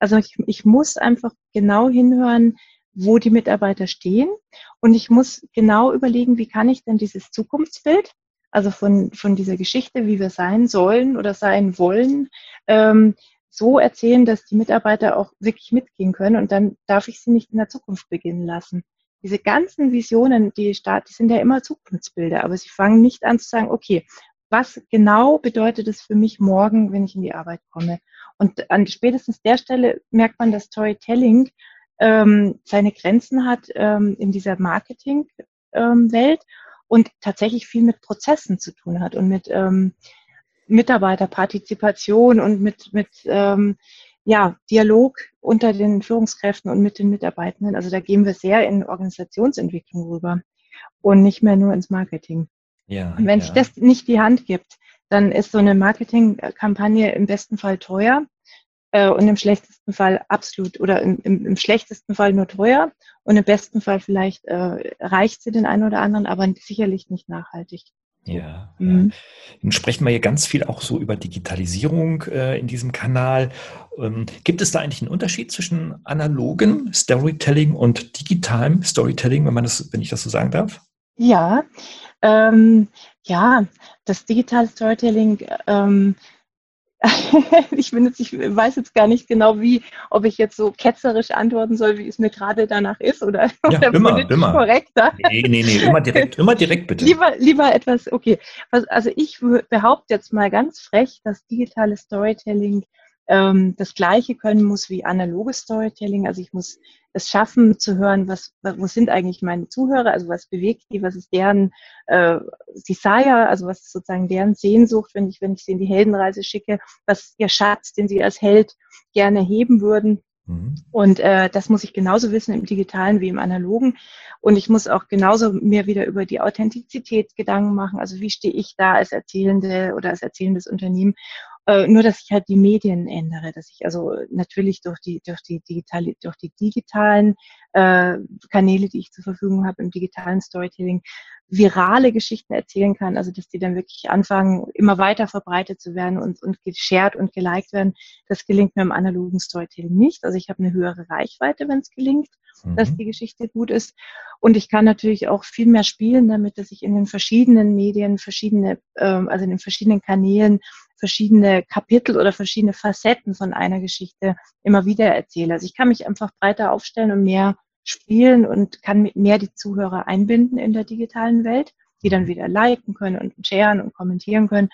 Also ich, ich muss einfach genau hinhören, wo die Mitarbeiter stehen. Und ich muss genau überlegen, wie kann ich denn dieses Zukunftsbild, also von, von dieser Geschichte, wie wir sein sollen oder sein wollen, ähm, so erzählen, dass die Mitarbeiter auch wirklich mitgehen können. Und dann darf ich sie nicht in der Zukunft beginnen lassen. Diese ganzen Visionen, die, start, die sind ja immer Zukunftsbilder, aber sie fangen nicht an zu sagen, okay, was genau bedeutet es für mich morgen, wenn ich in die Arbeit komme? Und an spätestens der Stelle merkt man, dass Storytelling ähm, seine Grenzen hat ähm, in dieser Marketing-Welt. Ähm, und tatsächlich viel mit Prozessen zu tun hat und mit ähm, Mitarbeiterpartizipation und mit, mit ähm, ja, Dialog unter den Führungskräften und mit den Mitarbeitenden. Also da gehen wir sehr in Organisationsentwicklung rüber und nicht mehr nur ins Marketing. Ja, und wenn ja. sich das nicht die Hand gibt, dann ist so eine Marketingkampagne im besten Fall teuer äh, und im schlechtesten Fall absolut oder im, im, im, schlechtesten Fall nur teuer und im besten Fall vielleicht äh, reicht sie den einen oder anderen, aber sicherlich nicht nachhaltig. Ja, mhm. ja. Sprechen wir hier ganz viel auch so über Digitalisierung äh, in diesem Kanal. Ähm, gibt es da eigentlich einen Unterschied zwischen analogen Storytelling und digitalem Storytelling, wenn man das, wenn ich das so sagen darf? Ja, ähm, ja, das digitale Storytelling ähm, [laughs] ich, bin jetzt, ich weiß jetzt gar nicht genau, wie, ob ich jetzt so ketzerisch antworten soll, wie es mir gerade danach ist oder, ja, oder immer, immer. korrekter. Nee, nee, nee, immer direkt, immer direkt bitte. Lieber, lieber etwas, okay. Also ich behaupte jetzt mal ganz frech, dass digitale Storytelling ähm, das Gleiche können muss wie analoges Storytelling. Also ich muss es schaffen zu hören, was, wo sind eigentlich meine Zuhörer, also was bewegt die, was ist deren äh, Desire, also was ist sozusagen deren Sehnsucht, wenn ich, wenn ich sie in die Heldenreise schicke, was ist ihr Schatz, den sie als Held gerne heben würden. Mhm. Und äh, das muss ich genauso wissen im digitalen wie im analogen. Und ich muss auch genauso mir wieder über die Authentizität Gedanken machen. Also wie stehe ich da als Erzählende oder als erzählendes Unternehmen? Äh, nur, dass ich halt die Medien ändere, dass ich also natürlich durch die, durch die, digitale, durch die digitalen äh, Kanäle, die ich zur Verfügung habe im digitalen Storytelling, virale Geschichten erzählen kann, also dass die dann wirklich anfangen, immer weiter verbreitet zu werden und, und geshared und geliked werden. Das gelingt mir im analogen Storytelling nicht. Also ich habe eine höhere Reichweite, wenn es gelingt, mhm. dass die Geschichte gut ist. Und ich kann natürlich auch viel mehr spielen damit, dass ich in den verschiedenen Medien, verschiedene, ähm, also in den verschiedenen Kanälen verschiedene Kapitel oder verschiedene Facetten von einer Geschichte immer wieder erzähle. Also ich kann mich einfach breiter aufstellen und mehr spielen und kann mehr die Zuhörer einbinden in der digitalen Welt, die dann wieder liken können und sharen und kommentieren können.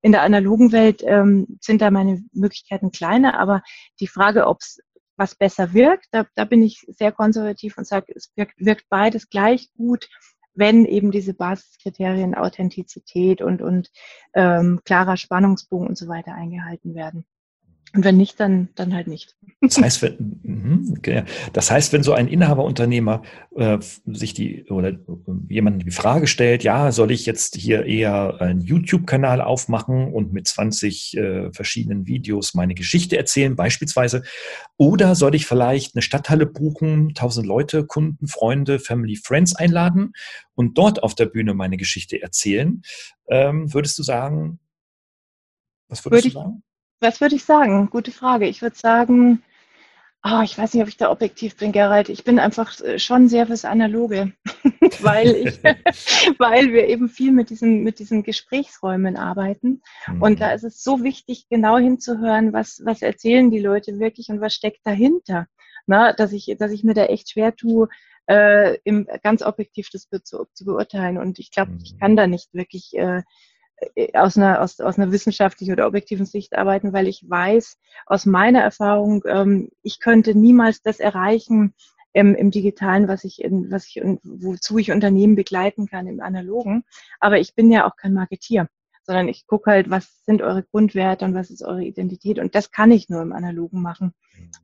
In der analogen Welt ähm, sind da meine Möglichkeiten kleiner, aber die Frage, ob es was besser wirkt, da, da bin ich sehr konservativ und sage, es wirkt, wirkt beides gleich gut, wenn eben diese Basiskriterien Authentizität und, und ähm, klarer Spannungsbogen und so weiter eingehalten werden. Und wenn nicht, dann, dann halt nicht. Das heißt, wenn, mhm, das heißt, wenn so ein Inhaberunternehmer äh, sich die oder äh, jemand die Frage stellt, ja, soll ich jetzt hier eher einen YouTube-Kanal aufmachen und mit 20 äh, verschiedenen Videos meine Geschichte erzählen, beispielsweise, oder soll ich vielleicht eine Stadthalle buchen, 1000 Leute, Kunden, Freunde, Family, Friends einladen und dort auf der Bühne meine Geschichte erzählen? Ähm, würdest du sagen, was würdest Würde du sagen? Was würde ich sagen? Gute Frage. Ich würde sagen, oh, ich weiß nicht, ob ich da objektiv bin, Gerald. Ich bin einfach äh, schon sehr fürs Analoge, [laughs] weil, ich, [laughs] weil wir eben viel mit diesen, mit diesen Gesprächsräumen arbeiten. Mhm. Und da ist es so wichtig, genau hinzuhören, was, was erzählen die Leute wirklich und was steckt dahinter. Na, dass, ich, dass ich mir da echt schwer tue, äh, im, ganz objektiv das zu, zu beurteilen. Und ich glaube, ich mhm. kann da nicht wirklich äh, aus einer, aus, aus einer wissenschaftlichen oder objektiven Sicht arbeiten, weil ich weiß aus meiner Erfahrung, ähm, ich könnte niemals das erreichen im, im Digitalen, was ich, in, was ich, wozu ich Unternehmen begleiten kann im Analogen. Aber ich bin ja auch kein Marketier, sondern ich gucke halt, was sind eure Grundwerte und was ist eure Identität. Und das kann ich nur im Analogen machen.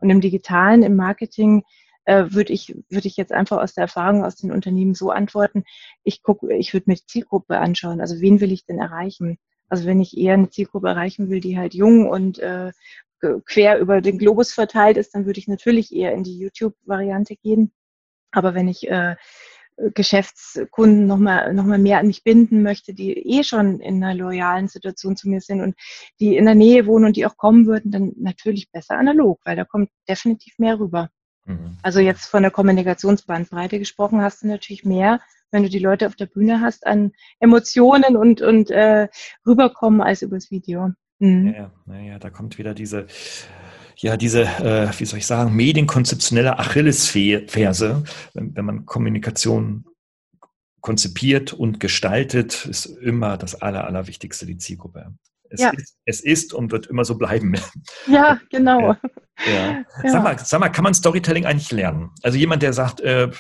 Und im Digitalen, im Marketing, äh, würde ich, würde ich jetzt einfach aus der Erfahrung aus den Unternehmen so antworten, ich ich würde mir die Zielgruppe anschauen. Also wen will ich denn erreichen? Also wenn ich eher eine Zielgruppe erreichen will, die halt jung und äh, quer über den Globus verteilt ist, dann würde ich natürlich eher in die YouTube-Variante gehen. Aber wenn ich äh, Geschäftskunden nochmal noch mal mehr an mich binden möchte, die eh schon in einer loyalen Situation zu mir sind und die in der Nähe wohnen und die auch kommen würden, dann natürlich besser analog, weil da kommt definitiv mehr rüber. Mhm. Also jetzt von der Kommunikationsbandbreite gesprochen, hast du natürlich mehr, wenn du die Leute auf der Bühne hast, an Emotionen und, und äh, rüberkommen als übers Video. Mhm. Ja, ja, da kommt wieder diese, ja, diese, äh, wie soll ich sagen, medienkonzeptionelle Achillesferse, wenn, wenn man Kommunikation konzipiert und gestaltet, ist immer das Aller, Allerwichtigste die Zielgruppe Es, ja. ist, es ist und wird immer so bleiben. [laughs] Ja, genau. Ja. Ja. Sag, mal, sag mal, kann man Storytelling eigentlich lernen? Also jemand, der sagt, äh,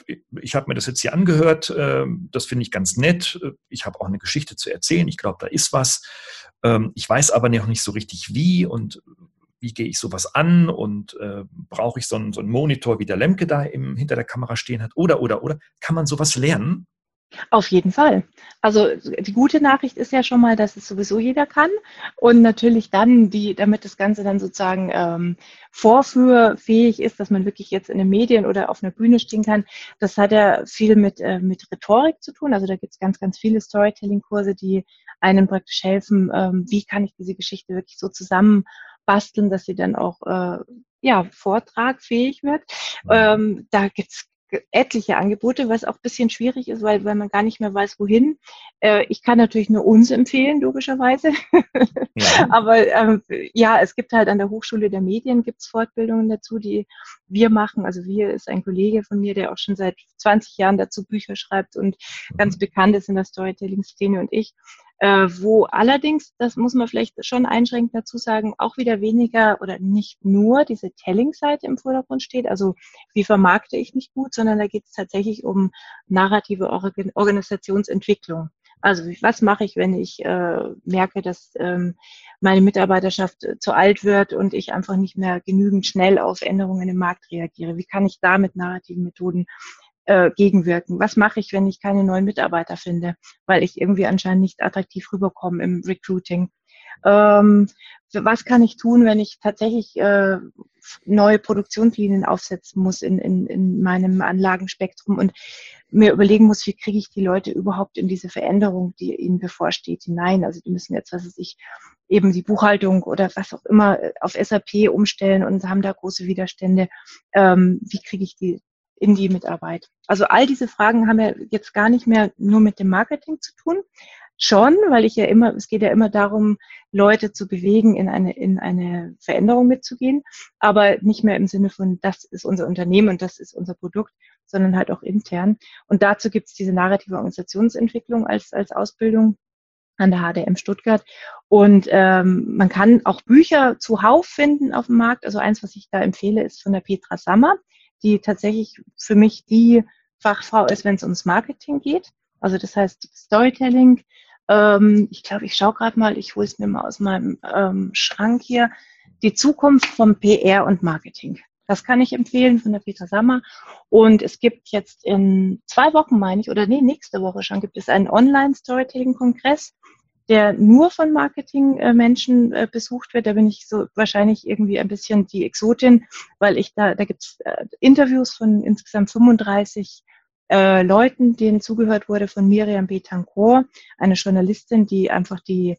ich habe mir das jetzt hier angehört, äh, das finde ich ganz nett, ich habe auch eine Geschichte zu erzählen, ich glaube, da ist was. Ähm, ich weiß aber noch nicht so richtig wie und wie gehe ich sowas an und äh, brauche ich so einen, so einen Monitor, wie der Lemke da im, hinter der Kamera stehen hat oder, oder, oder. Kann man sowas lernen? Auf jeden Fall. Also die gute Nachricht ist ja schon mal, dass es sowieso jeder kann und natürlich dann, die, damit das Ganze dann sozusagen ähm, vorführfähig ist, dass man wirklich jetzt in den Medien oder auf einer Bühne stehen kann, das hat ja viel mit, äh, mit Rhetorik zu tun. Also da gibt es ganz, ganz viele Storytelling-Kurse, die einem praktisch helfen, ähm, wie kann ich diese Geschichte wirklich so zusammenbasteln, dass sie dann auch äh, ja, vortragfähig wird. Mhm. Ähm, da gibt's etliche Angebote, was auch ein bisschen schwierig ist, weil, weil man gar nicht mehr weiß, wohin. Äh, ich kann natürlich nur uns empfehlen, logischerweise. Ja. [laughs] Aber ähm, ja, es gibt halt an der Hochschule der Medien gibt's Fortbildungen dazu, die wir machen. Also wir ist ein Kollege von mir, der auch schon seit 20 Jahren dazu Bücher schreibt und mhm. ganz bekannt ist in der Storytelling-Szene und ich äh, wo allerdings, das muss man vielleicht schon einschränkend dazu sagen, auch wieder weniger oder nicht nur diese Telling-Seite im Vordergrund steht, also wie vermarkte ich mich gut, sondern da geht es tatsächlich um narrative Organ Organisationsentwicklung. Also was mache ich, wenn ich äh, merke, dass ähm, meine Mitarbeiterschaft äh, zu alt wird und ich einfach nicht mehr genügend schnell auf Änderungen im Markt reagiere? Wie kann ich da mit narrativen Methoden äh, gegenwirken? Was mache ich, wenn ich keine neuen Mitarbeiter finde, weil ich irgendwie anscheinend nicht attraktiv rüberkomme im Recruiting? Ähm, was kann ich tun, wenn ich tatsächlich äh, neue Produktionslinien aufsetzen muss in, in, in meinem Anlagenspektrum und mir überlegen muss, wie kriege ich die Leute überhaupt in diese Veränderung, die ihnen bevorsteht, hinein. Also die müssen jetzt, was weiß ich, eben die Buchhaltung oder was auch immer auf SAP umstellen und haben da große Widerstände. Ähm, wie kriege ich die in die Mitarbeit? Also all diese Fragen haben ja jetzt gar nicht mehr nur mit dem Marketing zu tun. Schon, weil ich ja immer, es geht ja immer darum, Leute zu bewegen, in eine, in eine Veränderung mitzugehen, aber nicht mehr im Sinne von, das ist unser Unternehmen und das ist unser Produkt, sondern halt auch intern. Und dazu gibt es diese narrative Organisationsentwicklung als, als Ausbildung an der HDM Stuttgart. Und ähm, man kann auch Bücher zuhauf finden auf dem Markt. Also eins, was ich da empfehle, ist von der Petra Sammer die tatsächlich für mich die Fachfrau ist, wenn es ums Marketing geht. Also das heißt Storytelling. Ähm, ich glaube, ich schaue gerade mal, ich hole es mir mal aus meinem ähm, Schrank hier. Die Zukunft vom PR und Marketing. Das kann ich empfehlen von der Peter Sammer. Und es gibt jetzt in zwei Wochen, meine ich, oder nee, nächste Woche schon, gibt es einen Online-Storytelling-Kongress der nur von Marketingmenschen äh, besucht wird. Da bin ich so wahrscheinlich irgendwie ein bisschen die Exotin, weil ich da, da gibt es äh, Interviews von insgesamt 35 äh, Leuten, denen zugehört wurde von Miriam Betancourt, eine Journalistin, die einfach die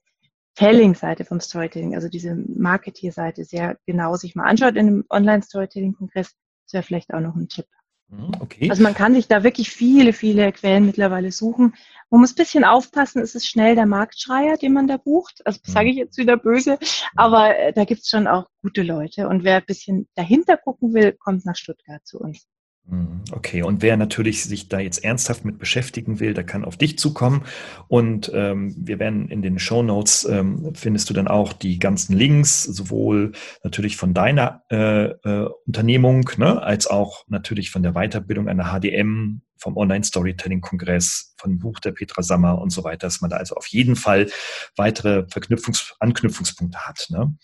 Telling-Seite vom Storytelling, also diese Marketing-Seite sehr genau sich mal anschaut in einem Online-Storytelling-Kongress. Das wäre vielleicht auch noch ein Tipp. Mhm, okay. Also man kann sich da wirklich viele, viele Quellen mittlerweile suchen. Man muss ein bisschen aufpassen, es ist schnell der Marktschreier, den man da bucht. Also sage ich jetzt wieder böse, aber äh, da gibt es schon auch gute Leute. Und wer ein bisschen dahinter gucken will, kommt nach Stuttgart zu uns. Mhm, okay, und wer natürlich sich da jetzt ernsthaft mit beschäftigen will, der kann auf dich zukommen. Und ähm, wir werden in den Show Notes ähm, findest du dann auch die ganzen Links, sowohl natürlich von deiner äh, äh, Unternehmung, ne, als auch natürlich von der Weiterbildung der HDM, vom Online-Storytelling-Kongress, vom Buch der Petra Sammer und so weiter, dass man da also auf jeden Fall weitere Verknüpfungs Anknüpfungspunkte hat. Ne?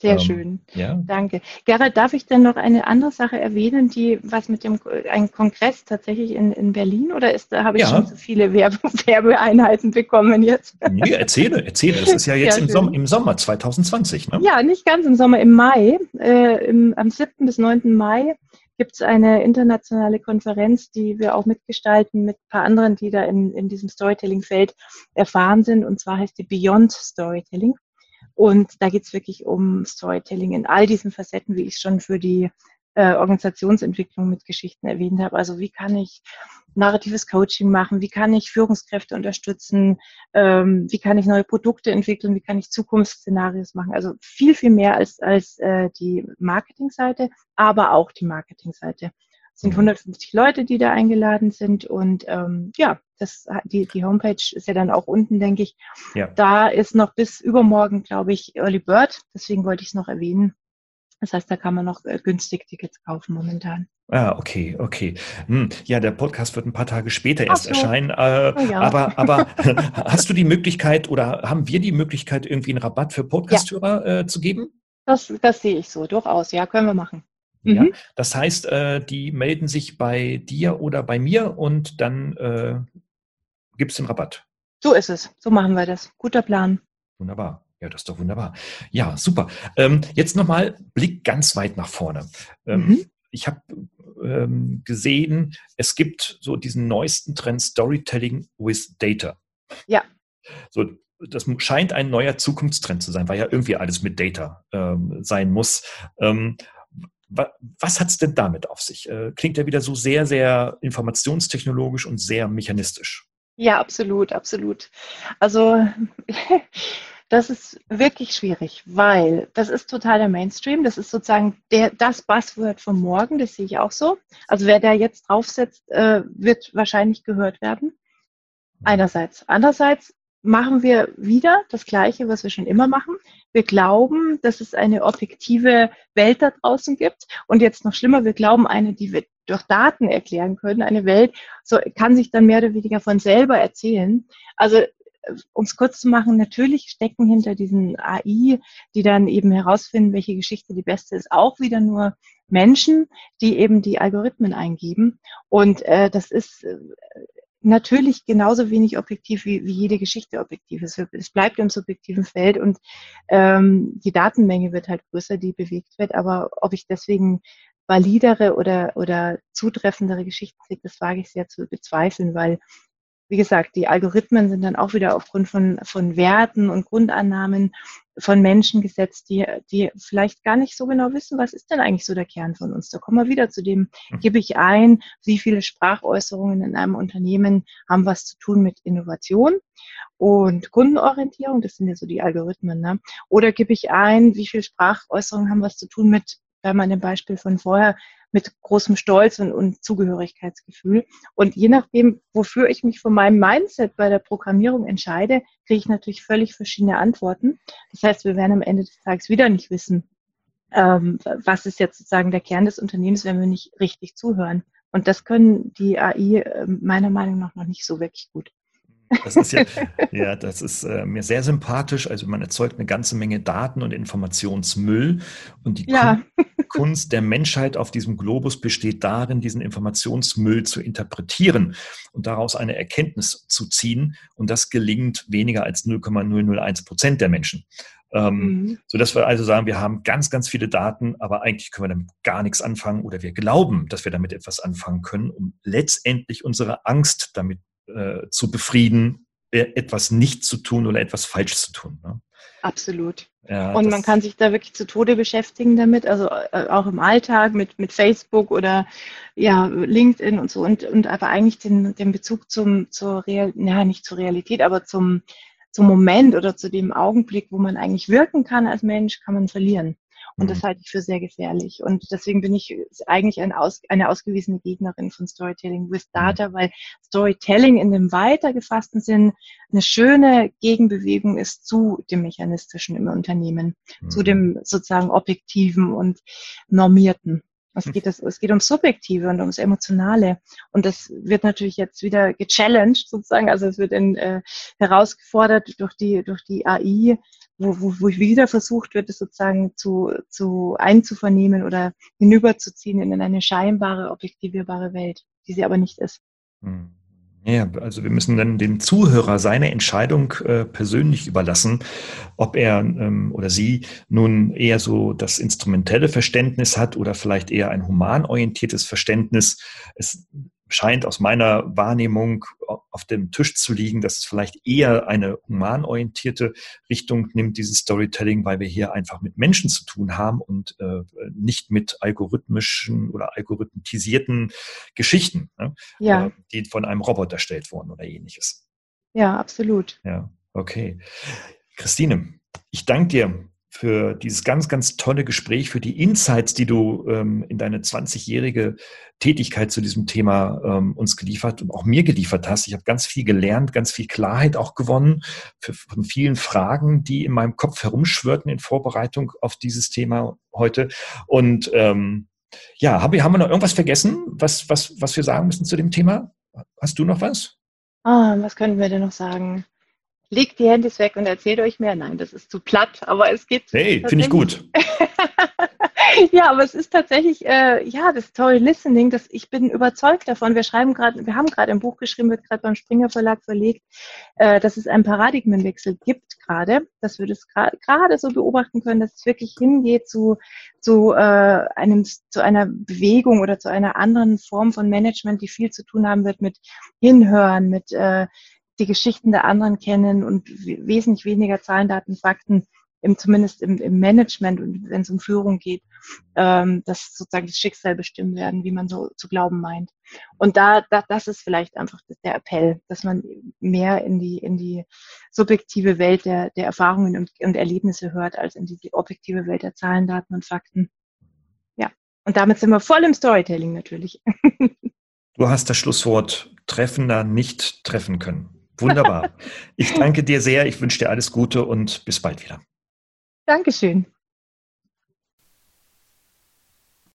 Sehr ähm, schön. Ja. Danke. Gerhard, darf ich denn noch eine andere Sache erwähnen, die was mit dem ein Kongress tatsächlich in, in Berlin oder ist da habe ich ja. schon zu viele Werbe, [laughs] Werbeeinheiten bekommen jetzt? Nee, erzähle, erzähle. Das ist ja [laughs] jetzt im, Sommer, im Sommer 2020, ne? Ja, nicht ganz im Sommer, im Mai. Äh, im, am 7. bis 9. Mai gibt es eine internationale Konferenz, die wir auch mitgestalten mit ein paar anderen, die da in, in diesem Storytelling-Feld erfahren sind. Und zwar heißt die Beyond Storytelling. Und da geht es wirklich um Storytelling in all diesen Facetten, wie ich es schon für die äh, Organisationsentwicklung mit Geschichten erwähnt habe. Also wie kann ich narratives Coaching machen? Wie kann ich Führungskräfte unterstützen? Ähm, wie kann ich neue Produkte entwickeln? Wie kann ich Zukunftsszenarios machen? Also viel, viel mehr als, als äh, die Marketingseite, aber auch die Marketingseite sind 150 mhm. Leute, die da eingeladen sind und ähm, ja, das, die, die Homepage ist ja dann auch unten, denke ich. Ja. Da ist noch bis übermorgen, glaube ich, Early Bird. Deswegen wollte ich es noch erwähnen. Das heißt, da kann man noch äh, günstig Tickets kaufen momentan. Ah, okay, okay. Hm, ja, der Podcast wird ein paar Tage später erst so. erscheinen. Äh, oh ja. Aber, aber [laughs] hast du die Möglichkeit oder haben wir die Möglichkeit, irgendwie einen Rabatt für Podcasthörer ja. äh, zu geben? Das, das sehe ich so, durchaus. Ja, können wir machen. Ja, mhm. das heißt, äh, die melden sich bei dir oder bei mir und dann äh, gibt es den Rabatt. So ist es. So machen wir das. Guter Plan. Wunderbar. Ja, das ist doch wunderbar. Ja, super. Ähm, jetzt nochmal Blick ganz weit nach vorne. Ähm, mhm. Ich habe ähm, gesehen, es gibt so diesen neuesten Trend Storytelling with Data. Ja. So, das scheint ein neuer Zukunftstrend zu sein, weil ja irgendwie alles mit Data ähm, sein muss. Ähm, was hat es denn damit auf sich? Äh, klingt ja wieder so sehr, sehr informationstechnologisch und sehr mechanistisch. Ja, absolut, absolut. Also [laughs] Das ist wirklich schwierig, weil das ist total der Mainstream. Das ist sozusagen der, das Buzzword von morgen. Das sehe ich auch so. Also wer da jetzt draufsetzt, äh, wird wahrscheinlich gehört werden. Einerseits. Andererseits machen wir wieder das Gleiche, was wir schon immer machen. Wir glauben, dass es eine objektive Welt da draußen gibt. Und jetzt noch schlimmer, wir glauben eine, die wir durch Daten erklären können. Eine Welt so, kann sich dann mehr oder weniger von selber erzählen. Also um es kurz zu machen, natürlich stecken hinter diesen AI, die dann eben herausfinden, welche Geschichte die beste ist, auch wieder nur Menschen, die eben die Algorithmen eingeben. Und äh, das ist äh, natürlich genauso wenig objektiv wie, wie jede Geschichte objektiv ist. Es bleibt im subjektiven Feld und ähm, die Datenmenge wird halt größer, die bewegt wird. Aber ob ich deswegen validere oder, oder zutreffendere Geschichten kriege, das wage ich sehr zu bezweifeln, weil wie gesagt, die Algorithmen sind dann auch wieder aufgrund von, von Werten und Grundannahmen von Menschen gesetzt, die, die vielleicht gar nicht so genau wissen, was ist denn eigentlich so der Kern von uns. Da kommen wir wieder zu dem, mhm. gebe ich ein, wie viele Sprachäußerungen in einem Unternehmen haben was zu tun mit Innovation und Kundenorientierung, das sind ja so die Algorithmen, ne? Oder gebe ich ein, wie viele Sprachäußerungen haben was zu tun mit, bei meinem Beispiel von vorher, mit großem Stolz und, und Zugehörigkeitsgefühl. Und je nachdem, wofür ich mich von meinem Mindset bei der Programmierung entscheide, kriege ich natürlich völlig verschiedene Antworten. Das heißt, wir werden am Ende des Tages wieder nicht wissen, ähm, was ist jetzt sozusagen der Kern des Unternehmens, wenn wir nicht richtig zuhören. Und das können die AI äh, meiner Meinung nach noch nicht so wirklich gut. Das ist ja, ja, das ist äh, mir sehr sympathisch. Also man erzeugt eine ganze Menge Daten und Informationsmüll. Und die ja. Kunst der Menschheit auf diesem Globus besteht darin, diesen Informationsmüll zu interpretieren und daraus eine Erkenntnis zu ziehen. Und das gelingt weniger als 0,001 Prozent der Menschen. Ähm, mhm. So dass wir also sagen, wir haben ganz, ganz viele Daten, aber eigentlich können wir damit gar nichts anfangen oder wir glauben, dass wir damit etwas anfangen können, um letztendlich unsere Angst damit äh, zu befrieden, äh, etwas nicht zu tun oder etwas falsch zu tun. Ne? Absolut. Ja, und man kann sich da wirklich zu Tode beschäftigen damit, also äh, auch im Alltag mit, mit Facebook oder ja, LinkedIn und so und, und aber eigentlich den, den Bezug zum, zur Real, ja, nicht zur Realität, aber zum, zum Moment oder zu dem Augenblick, wo man eigentlich wirken kann als Mensch, kann man verlieren. Und das mhm. halte ich für sehr gefährlich. Und deswegen bin ich eigentlich ein aus, eine ausgewiesene Gegnerin von Storytelling with mhm. Data, weil Storytelling in dem weiter gefassten Sinn eine schöne Gegenbewegung ist zu dem Mechanistischen im Unternehmen, mhm. zu dem sozusagen Objektiven und Normierten. Es geht, das, es geht ums Subjektive und ums Emotionale. Und das wird natürlich jetzt wieder gechallenged sozusagen. Also es wird in, äh, herausgefordert durch die, durch die AI, wo, wo, wo wieder versucht wird, es sozusagen zu, zu einzuvernehmen oder hinüberzuziehen in eine scheinbare, objektivierbare Welt, die sie aber nicht ist. Hm. Ja, also wir müssen dann dem Zuhörer seine Entscheidung äh, persönlich überlassen, ob er ähm, oder sie nun eher so das instrumentelle Verständnis hat oder vielleicht eher ein humanorientiertes Verständnis. Es scheint aus meiner Wahrnehmung auf dem Tisch zu liegen, dass es vielleicht eher eine humanorientierte Richtung nimmt, dieses Storytelling, weil wir hier einfach mit Menschen zu tun haben und äh, nicht mit algorithmischen oder algorithmisierten Geschichten, ne? ja. äh, die von einem Roboter erstellt wurden oder ähnliches. Ja, absolut. Ja, okay. Christine, ich danke dir für dieses ganz, ganz tolle Gespräch, für die Insights, die du ähm, in deine 20-jährige Tätigkeit zu diesem Thema ähm, uns geliefert und auch mir geliefert hast. Ich habe ganz viel gelernt, ganz viel Klarheit auch gewonnen für, von vielen Fragen, die in meinem Kopf herumschwirrten in Vorbereitung auf dieses Thema heute. Und ähm, ja, hab, haben wir noch irgendwas vergessen, was, was, was wir sagen müssen zu dem Thema? Hast du noch was? Ah, was könnten wir denn noch sagen? Legt die Handys weg und erzählt euch mehr. Nein, das ist zu platt, aber es geht. Hey, finde ich gut. [laughs] ja, aber es ist tatsächlich, äh, ja, das tolle Listening, das, ich bin überzeugt davon. Wir schreiben gerade, wir haben gerade ein Buch geschrieben, wird gerade beim Springer Verlag verlegt, äh, dass es einen Paradigmenwechsel gibt gerade, dass wir das gerade so beobachten können, dass es wirklich hingeht zu, zu, äh, einem, zu einer Bewegung oder zu einer anderen Form von Management, die viel zu tun haben wird mit Hinhören, mit äh, die Geschichten der anderen kennen und wesentlich weniger Zahlen, Daten, Fakten, im, zumindest im, im Management und wenn es um Führung geht, ähm, dass sozusagen das Schicksal bestimmen werden, wie man so zu glauben meint. Und da, da das ist vielleicht einfach der Appell, dass man mehr in die, in die subjektive Welt der, der Erfahrungen und, und Erlebnisse hört, als in die objektive Welt der Zahlen, Daten und Fakten. Ja, und damit sind wir voll im Storytelling natürlich. [laughs] Du hast das Schlusswort treffender nicht treffen können. Wunderbar. [laughs] Ich danke dir sehr. Ich wünsche dir alles Gute und bis bald wieder. Dankeschön.